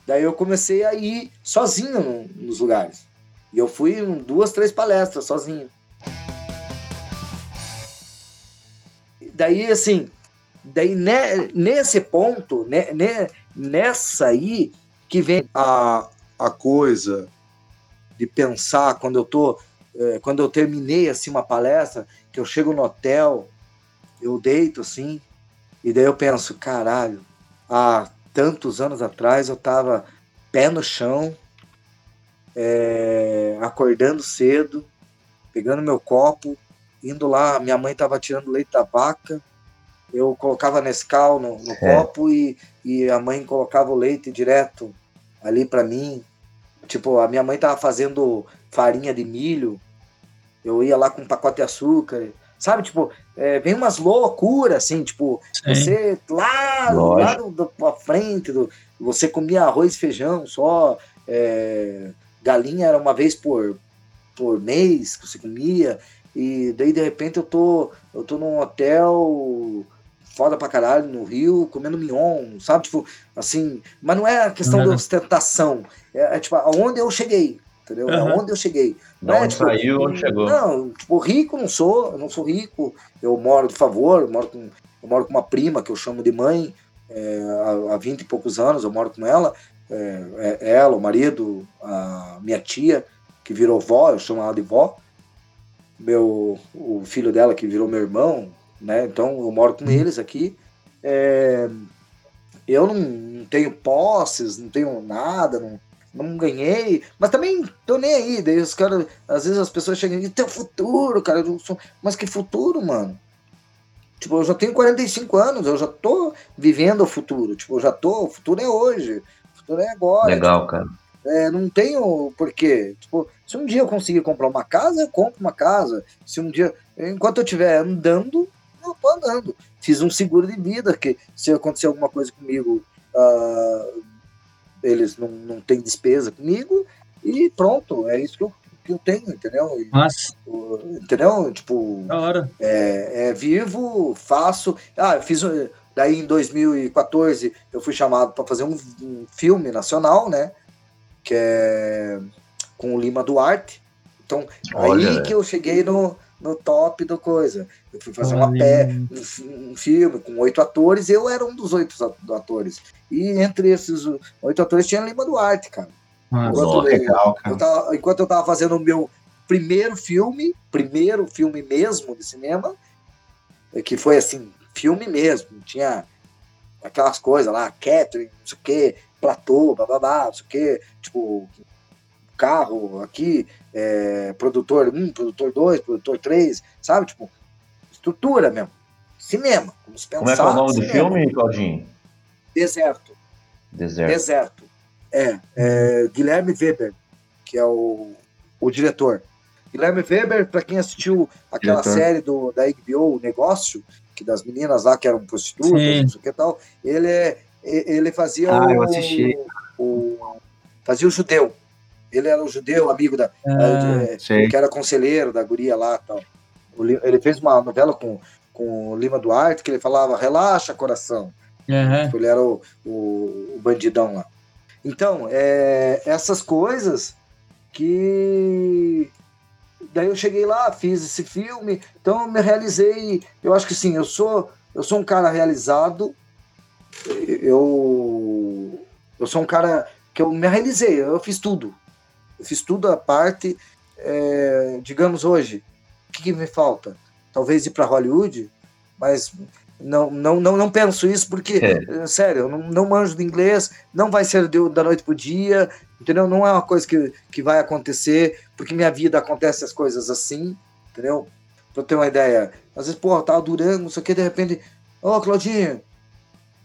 Daí eu comecei a ir sozinho no, nos lugares. E eu fui em duas, três palestras sozinho. Daí, assim, daí ne, nesse ponto, ne, ne, nessa aí, que vem a, a coisa de pensar quando eu tô quando eu terminei assim uma palestra, que eu chego no hotel, eu deito assim, e daí eu penso, caralho, há tantos anos atrás eu tava pé no chão, é, acordando cedo, pegando meu copo, indo lá, minha mãe tava tirando leite da vaca, eu colocava Nescau no, no é. copo e, e a mãe colocava o leite direto ali para mim. Tipo, a minha mãe tava fazendo farinha de milho, eu ia lá com um pacote de açúcar, sabe? Tipo, é, vem umas loucuras, assim, tipo, Sim. você lá, lá do, do, pra frente, do, você comia arroz e feijão só, é, galinha era uma vez por, por mês que você comia, e daí de repente eu tô, eu tô num hotel foda pra caralho no Rio, comendo mignon, sabe? Tipo, assim, mas não é a questão uhum. da ostentação, é, é tipo, aonde eu cheguei, entendeu? Uhum. Onde eu cheguei. Não, é, onde tipo, saiu, onde chegou. Não, tipo, rico não sou, eu não sou rico, eu moro de favor, eu moro com, eu moro com uma prima que eu chamo de mãe, é, há, há 20 e poucos anos, eu moro com ela, é, é, ela, o marido, a minha tia, que virou vó, eu chamo ela de vó, meu, o filho dela que virou meu irmão, né? Então eu moro com eles aqui. É, eu não, não, tenho posses, não tenho nada, não, não ganhei, mas também tô nem aí. Daí os caras, às vezes as pessoas chegam e teu futuro, cara, sou, mas que futuro, mano? Tipo, eu já tenho 45 anos, eu já tô vivendo o futuro. Tipo, eu já tô, o futuro é hoje, o futuro é agora. Legal, tipo, cara. É, não tenho porquê. Tipo, se um dia eu conseguir comprar uma casa, eu compro uma casa. Se um dia, enquanto eu estiver andando, eu tô andando. Fiz um seguro de vida, que se acontecer alguma coisa comigo, uh, eles não, não têm despesa comigo, e pronto, é isso que eu, que eu tenho, entendeu? Mas... Entendeu? Tipo, da hora. É, é vivo, faço. Ah, eu fiz. Daí em 2014 eu fui chamado para fazer um, um filme nacional, né? que é com o Lima Duarte. Então, Olha, aí que eu cheguei no, no top da coisa. Eu fui fazer uma pé, um, um, filme com oito atores, eu era um dos oito atores. E entre esses oito atores tinha Lima Duarte, cara. Ah, enquanto, legal, cara. Eu tava, enquanto eu tava fazendo o meu primeiro filme, primeiro filme mesmo de cinema, que foi assim, filme mesmo, tinha aquelas coisas lá, Catherine, não sei o quê, platô, bababá, não sei o quê, tipo, carro aqui, é, produtor 1, um, produtor 2, produtor 3, sabe? Tipo, estrutura mesmo. Cinema. Vamos pensar, Como é que é o nome cinema. do filme, Claudinho? Deserto. Deserto. Deserto. É, é Guilherme Weber, que é o, o diretor. Guilherme Weber, para quem assistiu aquela diretor. série do, da HBO, O Negócio, que das meninas lá que eram prostitutas, Sim. não sei o que tal, ele é, ele fazia ah, o, eu assisti. O, fazia o judeu. Ele era o judeu, amigo da. Ah, que era conselheiro da guria lá tal. Ele fez uma novela com, com o Lima Duarte que ele falava: relaxa, coração. Uhum. Ele era o, o, o bandidão lá. Então, é, essas coisas que. Daí eu cheguei lá, fiz esse filme, então eu me realizei. Eu acho que sim, eu sou, eu sou um cara realizado eu, eu sou um cara que eu me realizei, eu fiz tudo. Eu fiz tudo a parte, é, digamos hoje, o que, que, me falta? Talvez ir para Hollywood, mas não, não, não, não penso isso porque, é. sério, eu não, não manjo de inglês, não vai ser de, da noite pro dia, entendeu? Não é uma coisa que, que vai acontecer, porque minha vida acontece as coisas assim, entendeu? Pra ter uma ideia. Às vezes, pô, eu tava durando, não sei o que, de repente, ô, oh, Claudinho,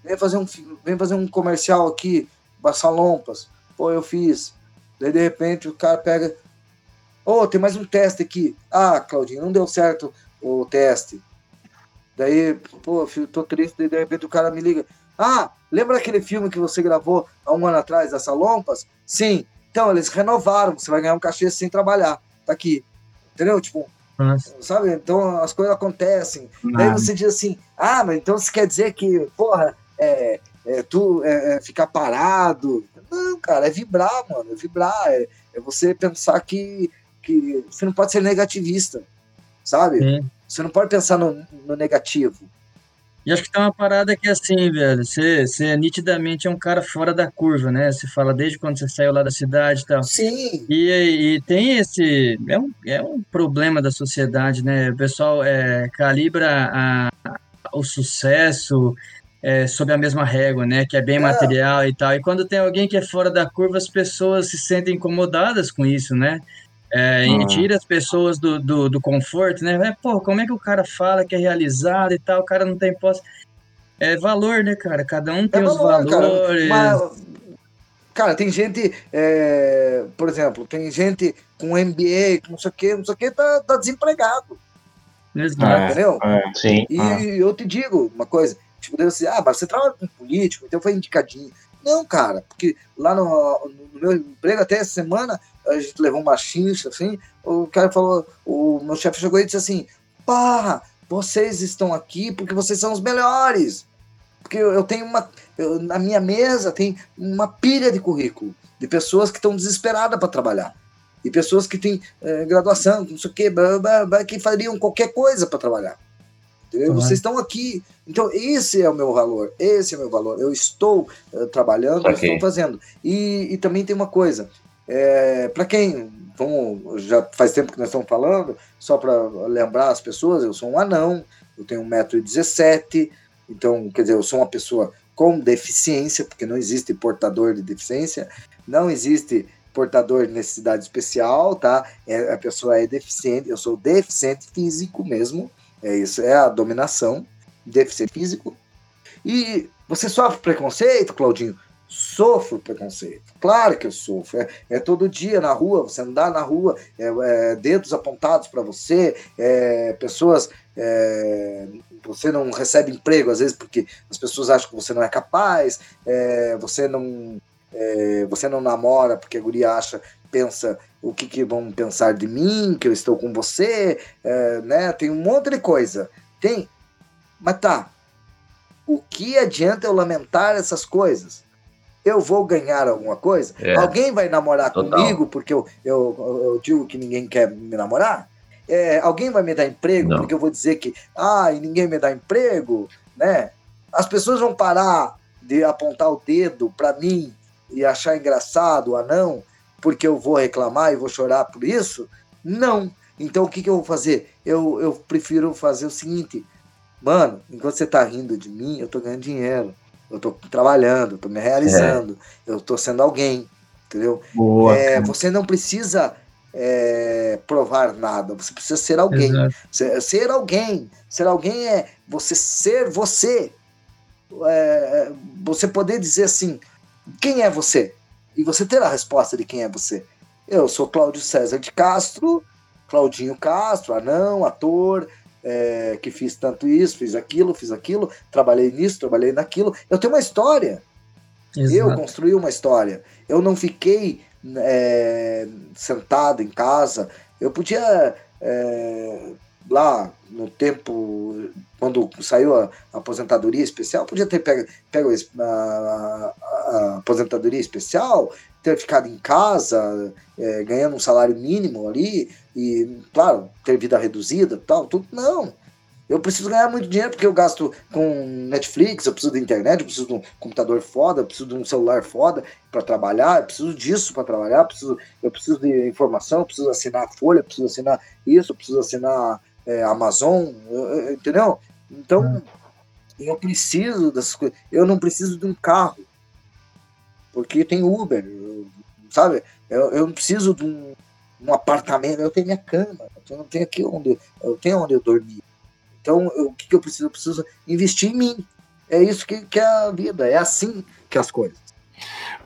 vem fazer um, vem fazer um comercial aqui, Bassalompas. Pô, eu fiz. Daí de repente o cara pega. Ô, oh, tem mais um teste aqui. Ah, Claudinho, não deu certo o teste. Daí, pô, filho, tô triste. Daí de repente o cara me liga. Ah, lembra aquele filme que você gravou há um ano atrás, das Salompas? Sim. Então, eles renovaram. Você vai ganhar um cachê sem trabalhar. Tá aqui. Entendeu? Tipo, nossa. Sabe? Então as coisas acontecem. Não. Daí você diz assim: ah, mas então você quer dizer que, porra, é, é tu é, é, ficar parado. Não, cara, é vibrar, mano. É vibrar. É, é você pensar que, que você não pode ser negativista, sabe? Sim. Você não pode pensar no, no negativo. E acho que tem uma parada que é assim, velho. Você, você nitidamente é um cara fora da curva, né? Você fala desde quando você saiu lá da cidade e tal. Sim. E, e tem esse. É um, é um problema da sociedade, né? O pessoal é, calibra a, o sucesso é, sob a mesma régua, né? Que é bem é. material e tal. E quando tem alguém que é fora da curva, as pessoas se sentem incomodadas com isso, né? É, uhum. tira as pessoas do, do, do, conforto, né? É, pô, como é que o cara fala que é realizado e tal? O cara não tem posse. É valor, né, cara? Cada um tem é os valor, valores. Cara. Mas, cara, tem gente, é, por exemplo, tem gente com MBA, com não sei o que, não sei o que, tá, tá desempregado. Exato. Entendeu? É, sim. E eu te digo uma coisa: Tipo, deve ser, ah, mas você trabalha com político, então foi indicadinho. Não, cara, porque lá no, no meu emprego, até essa semana, a gente levou uma chincha, assim, o cara falou, o meu chefe chegou e disse assim, pá, vocês estão aqui porque vocês são os melhores. Porque eu, tenho uma, eu, na minha mesa tem uma pilha de currículo, de pessoas que estão desesperadas para trabalhar. e pessoas que têm é, graduação, não sei o quê, que fariam qualquer coisa para trabalhar. Uhum. Vocês estão aqui. Então, esse é o meu valor. Esse é o meu valor. Eu estou uh, trabalhando, okay. estou fazendo. E, e também tem uma coisa. É, para quem. Vamos, já faz tempo que nós estamos falando, só para lembrar as pessoas, eu sou um anão, eu tenho 1,17m, então, quer dizer, eu sou uma pessoa com deficiência, porque não existe portador de deficiência, não existe portador de necessidade especial, tá? É, a pessoa é deficiente, eu sou deficiente físico mesmo, é isso, é a dominação, deficiente físico. E você sofre preconceito, Claudinho? Sofro preconceito. Claro que eu sofro. É, é todo dia na rua, você andar na rua, é, é, dedos apontados para você, é, pessoas. É, você não recebe emprego, às vezes, porque as pessoas acham que você não é capaz, é, você não. você não namora porque a guria acha, pensa o que, que vão pensar de mim, que eu estou com você, é, né? Tem um monte de coisa. Tem. Mas tá. O que adianta eu lamentar essas coisas? Eu vou ganhar alguma coisa? É. Alguém vai namorar Total. comigo porque eu, eu, eu, digo que ninguém quer me namorar? É, alguém vai me dar emprego Não. porque eu vou dizer que ah, e ninguém me dá emprego, né? As pessoas vão parar de apontar o dedo para mim e achar engraçado, ah não, porque eu vou reclamar e vou chorar por isso? Não. Então o que, que eu vou fazer? Eu, eu prefiro fazer o seguinte, mano, enquanto você tá rindo de mim, eu tô ganhando dinheiro. Eu tô trabalhando, eu tô me realizando, é. eu tô sendo alguém, entendeu? Boa, é, você não precisa é, provar nada, você precisa ser alguém. Ser, ser, alguém. Ser alguém é você ser você. É, você poder dizer assim: quem é você? E você terá a resposta de quem é você. Eu sou Cláudio César de Castro, Claudinho Castro, anão, ator, é, que fiz tanto isso, fiz aquilo, fiz aquilo, trabalhei nisso, trabalhei naquilo. Eu tenho uma história. Exato. Eu construí uma história. Eu não fiquei é, sentado em casa. Eu podia é, lá no tempo, quando saiu a, aposentadoria especial, podia ter pego, pego a, a, a, aposentadoria especial, ter ficado em casa, é, ganhando um salário mínimo ali, e, claro, ter vida reduzida tal, tudo. Não. Eu preciso ganhar muito dinheiro porque eu gasto com Netflix, eu preciso da internet, eu preciso de um computador foda, eu preciso de um celular foda para trabalhar, eu preciso disso para trabalhar, eu preciso, eu preciso de informação, eu preciso assinar Folha, eu preciso assinar isso, eu preciso assinar é, Amazon, entendeu? Então, hum. eu preciso dessas coisas. Eu não preciso de um carro, porque tem Uber, sabe? Eu, eu não preciso de um, um, apartamento, eu tenho minha cama, eu não tenho aqui onde eu tenho onde eu dormir. Então, eu, o que, que eu preciso? Eu preciso investir em mim. É isso que, que é a vida, é assim que as coisas.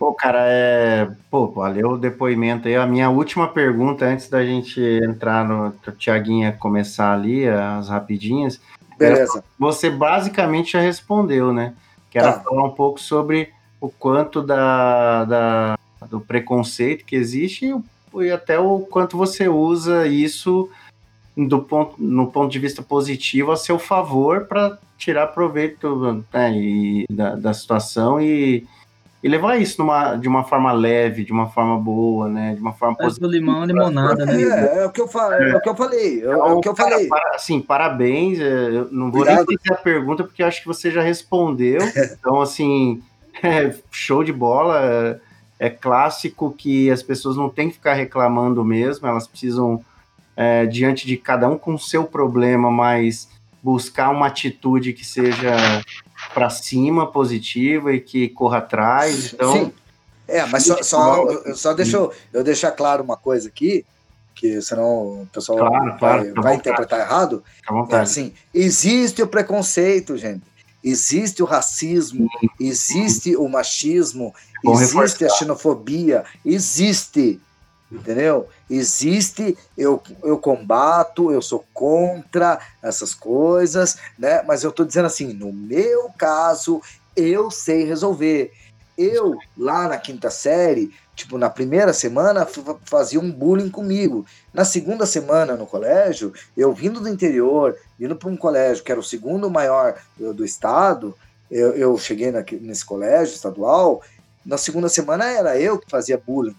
Pô, cara, é... Pô, valeu o depoimento aí. A minha última pergunta, antes da gente entrar no Tiaguinha começar ali, as rapidinhas. Beleza. Você basicamente já respondeu, né? Que era tá. falar um pouco sobre o quanto da, da, do preconceito que existe e, e até o quanto você usa isso do ponto, no ponto de vista positivo a seu favor para tirar proveito né, e, da, da situação e e levar isso numa, de uma forma leve, de uma forma boa, né? De uma forma positiva. do limão limonada, né? É, é, o que eu, fa é. é o que eu falei. É, o que eu falei. Para, assim, parabéns. É, eu não vou Obrigado. nem fazer a pergunta, porque acho que você já respondeu. [LAUGHS] Então, assim, [LAUGHS] é, show de bola. É clássico que as pessoas não têm que ficar reclamando mesmo, elas precisam, é, diante de cada um com o seu problema, mas buscar uma atitude que seja para cima, positiva e que corra atrás. Então, Sim. É, mas só, só, só deixa eu, eu deixar claro uma coisa aqui, que senão o pessoal claro, vai, claro, vai interpretar errado. É assim, existe o preconceito, gente. Existe o racismo, existe o machismo, existe reforçar. a xenofobia, existe entendeu? Existe, eu, eu combato, eu sou contra essas coisas, né? Mas eu tô dizendo assim, no meu caso, eu sei resolver. Eu, lá na quinta série, tipo, na primeira semana, fazia um bullying comigo. Na segunda semana no colégio, eu vindo do interior, indo para um colégio que era o segundo maior do, do estado, eu, eu cheguei na, nesse colégio estadual, na segunda semana era eu que fazia bullying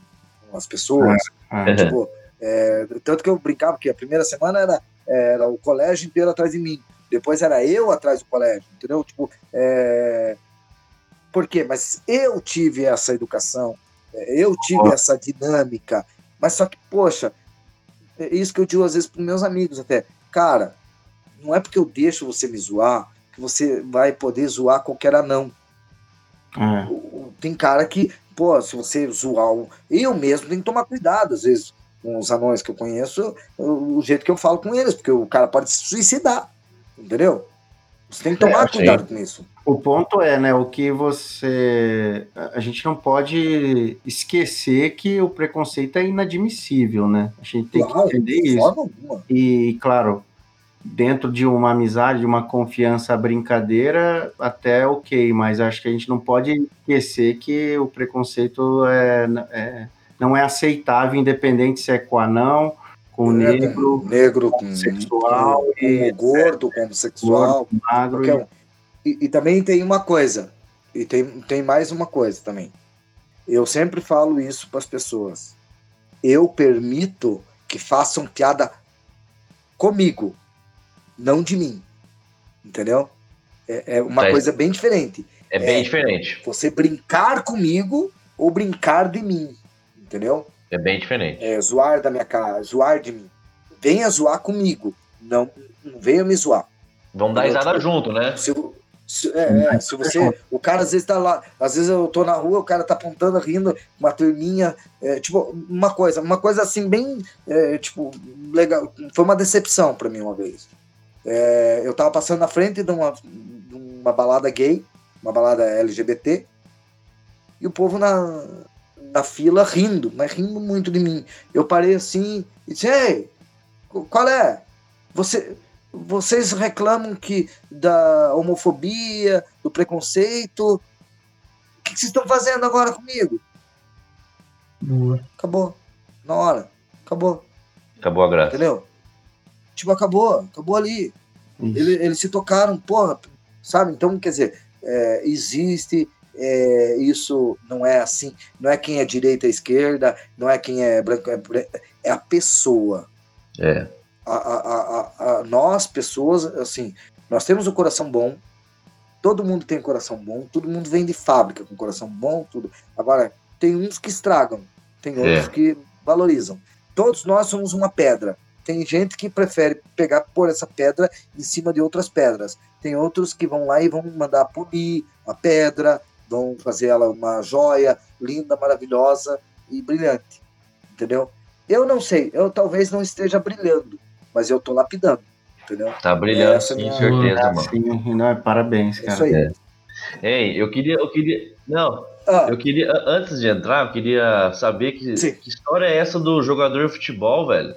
as pessoas. Ah, tipo, é, tanto que eu brincava que a primeira semana era, era o colégio inteiro atrás de mim. Depois era eu atrás do colégio, entendeu? Tipo, é... por quê? Mas eu tive essa educação, é, eu tive essa dinâmica. Mas só que, poxa, é isso que eu digo às vezes para meus amigos até. Cara, não é porque eu deixo você me zoar que você vai poder zoar qualquer anão. É. Tem cara que, pô, se você zoar. Eu mesmo tenho que tomar cuidado, às vezes, com os anões que eu conheço, o jeito que eu falo com eles, porque o cara pode se suicidar. Entendeu? Você tem que tomar é, cuidado com isso. O ponto é, né, o que você. A gente não pode esquecer que o preconceito é inadmissível, né? A gente tem claro, que entender isso. E, claro, dentro de uma amizade, de uma confiança, brincadeira, até ok, mas acho que a gente não pode esquecer que o preconceito é, é não é aceitável, independente se é com anão, com é, negro, negro com sexual, com, e, gordo, com sexual, gordo, magro. E... E, e... também tem uma coisa, e tem, tem mais uma coisa também. Eu sempre falo isso para as pessoas. Eu permito que façam piada comigo, não de mim. Entendeu? É, é uma é, coisa bem diferente. É bem é diferente. Você brincar comigo ou brincar de mim. Entendeu? É bem diferente. É, zoar da minha cara, zoar de mim. Venha zoar comigo. Não, não venha me zoar. Vamos dar risada tipo, junto, né? Se, se, é, é, se você. O cara às vezes tá lá, às vezes eu tô na rua, o cara tá apontando, rindo, uma turminha. É, tipo, uma coisa, uma coisa assim, bem. É, tipo, legal. Foi uma decepção para mim uma vez. É, eu tava passando na frente de uma, de uma balada gay, uma balada LGBT, e o povo na, na fila rindo, mas rindo muito de mim. Eu parei assim e disse: Ei, qual é? Você, vocês reclamam que da homofobia, do preconceito. O que, vocês estão fazendo agora comigo? Boa. Acabou. Na hora. Acabou. Acabou a graça. Entendeu? Tipo, acabou. Acabou ali. Eles, eles se tocaram, porra, sabe? Então, quer dizer, é, existe é, isso não é assim, não é quem é direita e esquerda, não é quem é branco, é, é a pessoa. É. A, a, a, a, nós, pessoas, assim, nós temos um coração bom, todo mundo tem coração bom, todo mundo vem de fábrica com coração bom, tudo. Agora, tem uns que estragam, tem outros é. que valorizam. Todos nós somos uma pedra. Tem gente que prefere pegar por essa pedra em cima de outras pedras. Tem outros que vão lá e vão mandar polir a pedra, vão fazer ela uma joia linda, maravilhosa e brilhante, entendeu? Eu não sei, eu talvez não esteja brilhando, mas eu tô lapidando, entendeu? Tá brilhando, Essa sim, minha... certeza, mano. Sim, não, é, parabéns, cara. Isso aí. É. Ei, eu queria, eu queria, não, ah. eu queria, antes de entrar, eu queria saber que, que história é essa do jogador de futebol, velho?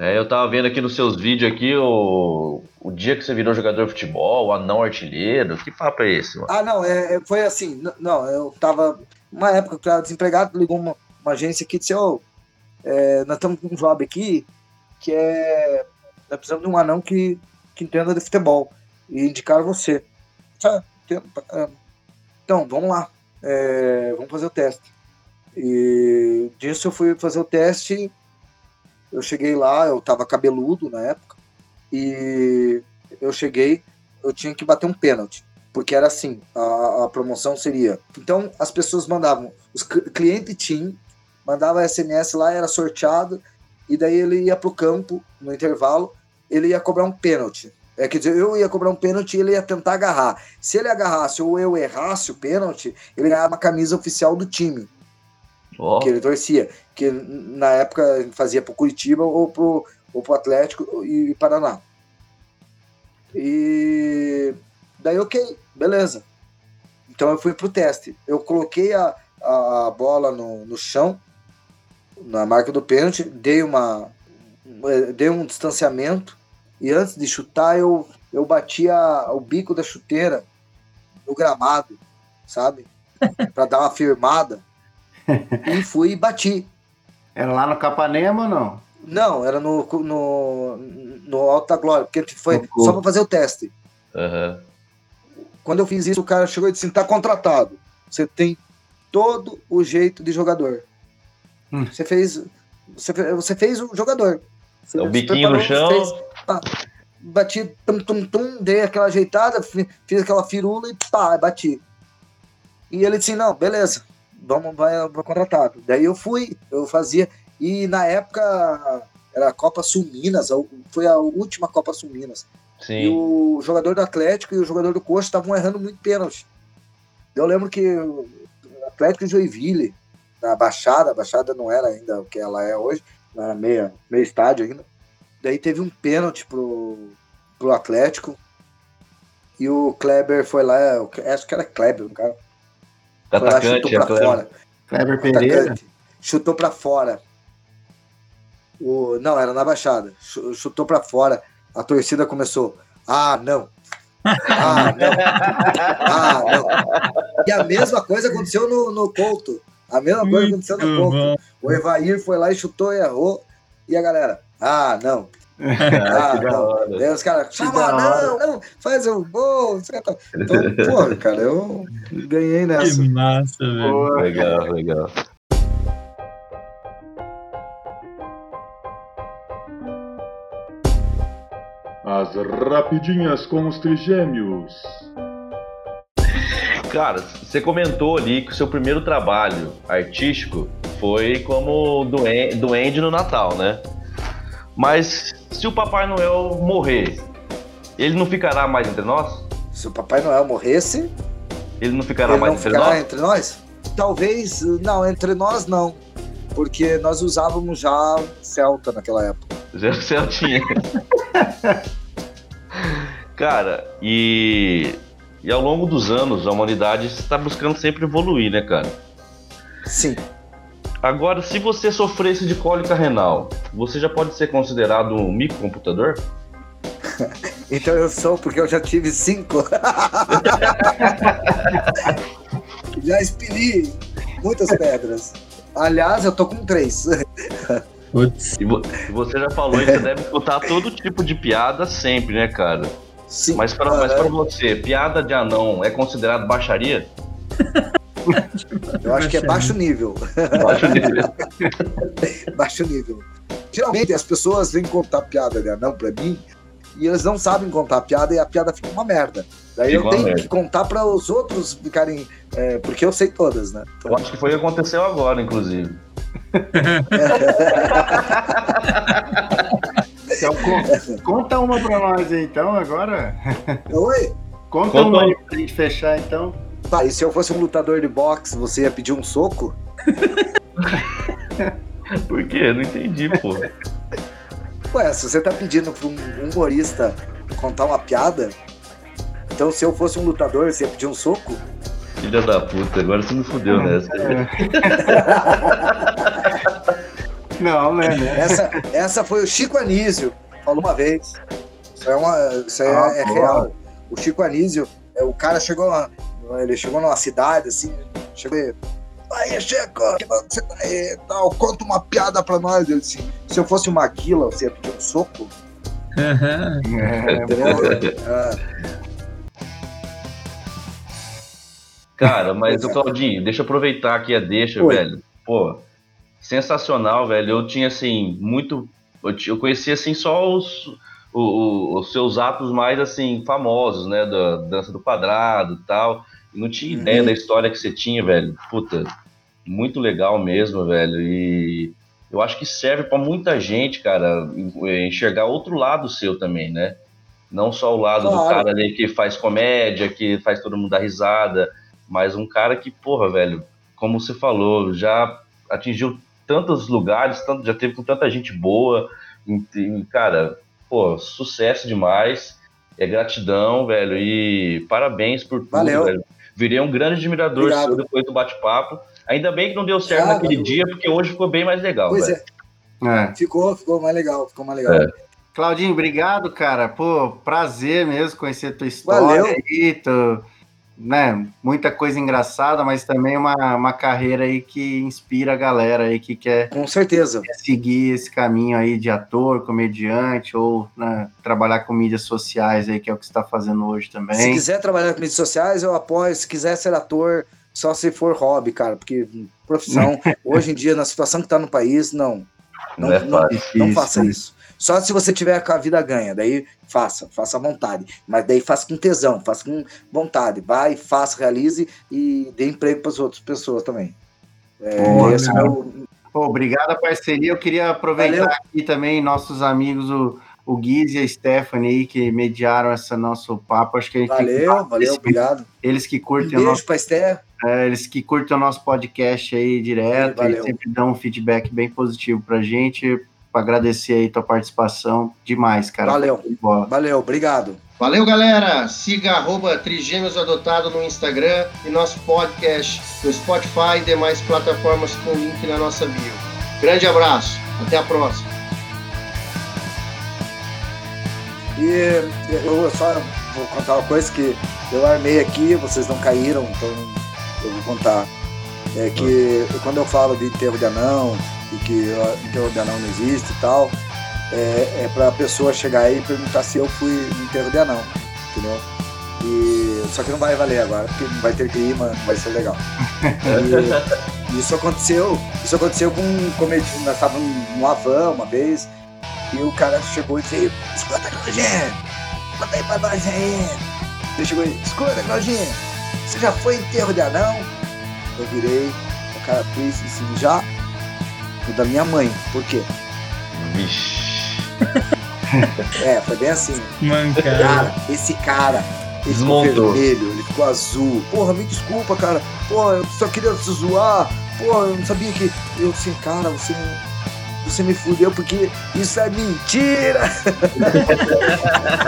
É, eu tava vendo aqui nos seus vídeos aqui o, o dia que você virou jogador de futebol, o anão artilheiro. Que papo é esse, mano? Ah, não, é, é foi assim. Não, eu tava. Uma época que eu tava desempregado, ligou uma, uma agência aqui e disse: Ô, oh, é, nós estamos com um job aqui que é. Nós precisamos de um anão que, que entenda de futebol. E indicaram você. Ah, então, vamos lá. É, vamos fazer o teste. E disso eu fui fazer o teste eu cheguei lá, eu tava cabeludo na época, e eu cheguei, eu tinha que bater um pênalti. Porque era assim, a, a promoção seria. Então as pessoas mandavam, os cliente team mandava SMS lá, era sorteado, e daí ele ia pro campo no intervalo, ele ia cobrar um pênalti. É, quer dizer, eu ia cobrar um pênalti e ele ia tentar agarrar. Se ele agarrasse ou eu errasse o pênalti, ele ganhava uma camisa oficial do time. Oh. Que ele torcia. Que na época fazia pro Curitiba ou pro, ou pro Atlético e, e Paraná. E daí, ok, beleza. Então eu fui pro teste. Eu coloquei a, a bola no, no chão, na marca do pênalti, dei uma. Dei um distanciamento e antes de chutar eu, eu bati a, o bico da chuteira no gramado, sabe? [LAUGHS] para dar uma firmada [LAUGHS] e fui e bati. Era lá no Capanema ou não? Não, era no, no, no Alta Glória, porque foi só para fazer o teste. Uhum. Quando eu fiz isso, o cara chegou e disse: tá contratado. Você tem todo o jeito de jogador. Hum. Você fez. Você, você fez o jogador. Você, é o biquinho no chão. Fez, pá, bati, tum, tum, tum, dei aquela ajeitada, fiz aquela firula e pá, bati. E ele disse, não, beleza, vamos, vai, vai contratado. Daí eu fui, eu fazia, e na época era a Copa Sul Minas, foi a última Copa Sul Minas. Sim. E o jogador do Atlético e o jogador do Coxa estavam errando muito pênalti. Eu lembro que o Atlético e Joinville, na Baixada, a Baixada não era ainda o que ela é hoje, não era meia, meio estádio ainda. Daí teve um pênalti pro, pro Atlético. E o Kleber foi lá, acho que era Kleber, um cara. Foi lá, chutou pra é fora. Kleber Pereira. Atacante, chutou pra fora. O, não, era na Baixada. Chutou pra fora. A torcida começou. Ah, não. [LAUGHS] Ah, não. Ah, não. E a mesma coisa aconteceu no, no Couto. A mesma coisa aconteceu no Couto. O Evair foi lá e chutou e errou. E a galera, ah, não. Ah, não. Daí os caras, chama, não, não, faz um gol. Então, pô, cara, eu ganhei nessa. Que massa, velho. Legal, legal. As rapidinhas com os trigêmeos. Cara, você comentou ali que o seu primeiro trabalho artístico foi como duende no Natal, né? Mas se o Papai Noel morrer, ele não ficará mais entre nós? Se o Papai Noel morresse, ele não ficará ele mais não entre ficará nós? entre nós? Talvez, não, entre nós não. Porque nós usávamos já Celta naquela época. Já [LAUGHS] Celtinha. Cara, e, e ao longo dos anos a humanidade está buscando sempre evoluir, né, cara? Sim. Agora, se você sofresse de cólica renal, você já pode ser considerado um microcomputador? [LAUGHS] então eu sou, porque eu já tive cinco. [LAUGHS] já expeli muitas pedras. Aliás, eu tô com três. Putz. E você já falou que você deve escutar todo tipo de piada sempre, né, cara? Sim. Mas para mas pra você, piada de anão é considerado baixaria? Eu acho que é baixo nível. Baixo nível. [LAUGHS] baixo nível. Geralmente as pessoas vêm contar piada de anão pra mim e eles não sabem contar piada e a piada fica uma merda. Daí fica eu tenho merda. que contar para os outros ficarem. É, porque eu sei todas, né? Então... Eu acho que foi o que aconteceu agora, inclusive. [LAUGHS] Então, conta uma pra nós aí, então, agora. Oi? Conta, conta uma aí pra gente fechar, então. Tá, e se eu fosse um lutador de boxe, você ia pedir um soco? [LAUGHS] Por quê? Não entendi, pô. Ué, se você tá pedindo pra um humorista contar uma piada, então se eu fosse um lutador, você ia pedir um soco? Filha da puta, agora você me fudeu nessa. É. [LAUGHS] Não, né? Essa, essa foi o Chico Anísio, falou uma vez. Isso é, uma, isso é, ah, é real. O Chico Anísio, o cara chegou, ele chegou numa cidade, assim, chegou e, aí, Chico, que você tá aí? Tal, conta uma piada pra nós. Ele disse, se eu fosse uma guila, você ia pedir um soco? Uhum. É, [LAUGHS] é. Cara, mas o Claudinho, deixa eu aproveitar aqui a deixa, Oi. velho. Pô, sensacional, velho. Eu tinha, assim, muito. Eu, eu conhecia, assim, só os, o, os seus atos mais, assim, famosos, né? Da dança do quadrado e tal. não tinha uhum. ideia da história que você tinha, velho. Puta, muito legal mesmo, velho. E eu acho que serve para muita gente, cara, enxergar outro lado seu também, né? Não só o lado claro. do cara ali que faz comédia, que faz todo mundo dar risada, mas um cara que, porra, velho, como você falou, já atingiu tantos lugares, tanto, já teve com tanta gente boa. E, cara, pô, sucesso demais. É gratidão, velho. E parabéns por tudo, Valeu. velho. Virei um grande admirador seu depois do bate-papo. Ainda bem que não deu certo ah, naquele dia, porque hoje ficou bem mais legal. Pois velho. é. é. Ficou, ficou mais legal, ficou mais legal. É. Claudinho, obrigado, cara. Pô, prazer mesmo conhecer tua história Valeu. aí. Tu né, muita coisa engraçada, mas também uma, uma carreira aí que inspira a galera aí que quer, com certeza quer seguir esse caminho aí de ator, comediante ou né, trabalhar com mídias sociais aí, que é o que está fazendo hoje também. Se quiser trabalhar com mídias sociais, eu apoio. Se quiser ser ator, só se for hobby, cara, porque profissão, [LAUGHS] hoje em dia, na situação que está no país, não. Não, não, não, não faça isso. Só se você tiver com a vida ganha, daí faça, faça à vontade. Mas daí faça com tesão, faça com vontade. Vai, faça, realize e dê emprego para as outras pessoas também. É, esse é. Pô, obrigado a parceria. Eu queria aproveitar Valeu. aqui também nossos amigos, o, o Guiz e a Stephanie, que mediaram esse nosso papo. Acho que a gente valeu, valeu, obrigado. Eles que curtem um beijo o nosso. Pra. É, eles que curtem o nosso podcast aí direto e sempre dão um feedback bem positivo pra gente agradecer aí tua participação demais, cara. Valeu. Valeu, obrigado. Valeu, galera. Siga arroba Trigêmeos Adotado no Instagram e nosso podcast no Spotify e demais plataformas com link na nossa bio. Grande abraço. Até a próxima. E eu só vou contar uma coisa que eu armei aqui, vocês não caíram, então eu vou contar. É que quando eu falo de enterro de anão, e que enterro de anão não existe e tal, é, é pra pessoa chegar aí e perguntar se eu fui no enterro de anão, entendeu? E, só que não vai valer agora, porque não vai ter clima, não vai ser legal. [LAUGHS] E, isso aconteceu, isso aconteceu com um comediante, nós estávamos no Avan uma vez, e o cara chegou e disse, escuta, Claudinha, conta aí pra nós aí. Ele chegou e escuta, Claudinha, você já foi enterro de anão? Eu virei, o cara fez assim, já? O da minha mãe. Por quê? Vixe. [LAUGHS] é, foi bem assim. Mancada. Cara, esse cara, ele ficou vermelho, ele ficou azul. Porra, me desculpa, cara. Porra, eu só queria te zoar. Porra, eu não sabia que. Eu assim, cara, você você me fudeu porque isso é mentira. [LAUGHS]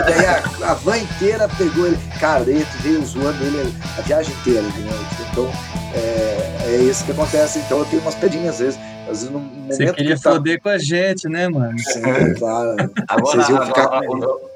Daí a, a, van inteira pegou ele. Cara, ele veio zoando ele a viagem inteira, entendeu? Então, é, é isso que acontece. Então eu tenho umas pedinhas às vezes. Às vezes, no momento Você queria que tá... foder com a gente, né, mano? Sim, claro. Agora, agora, ficar...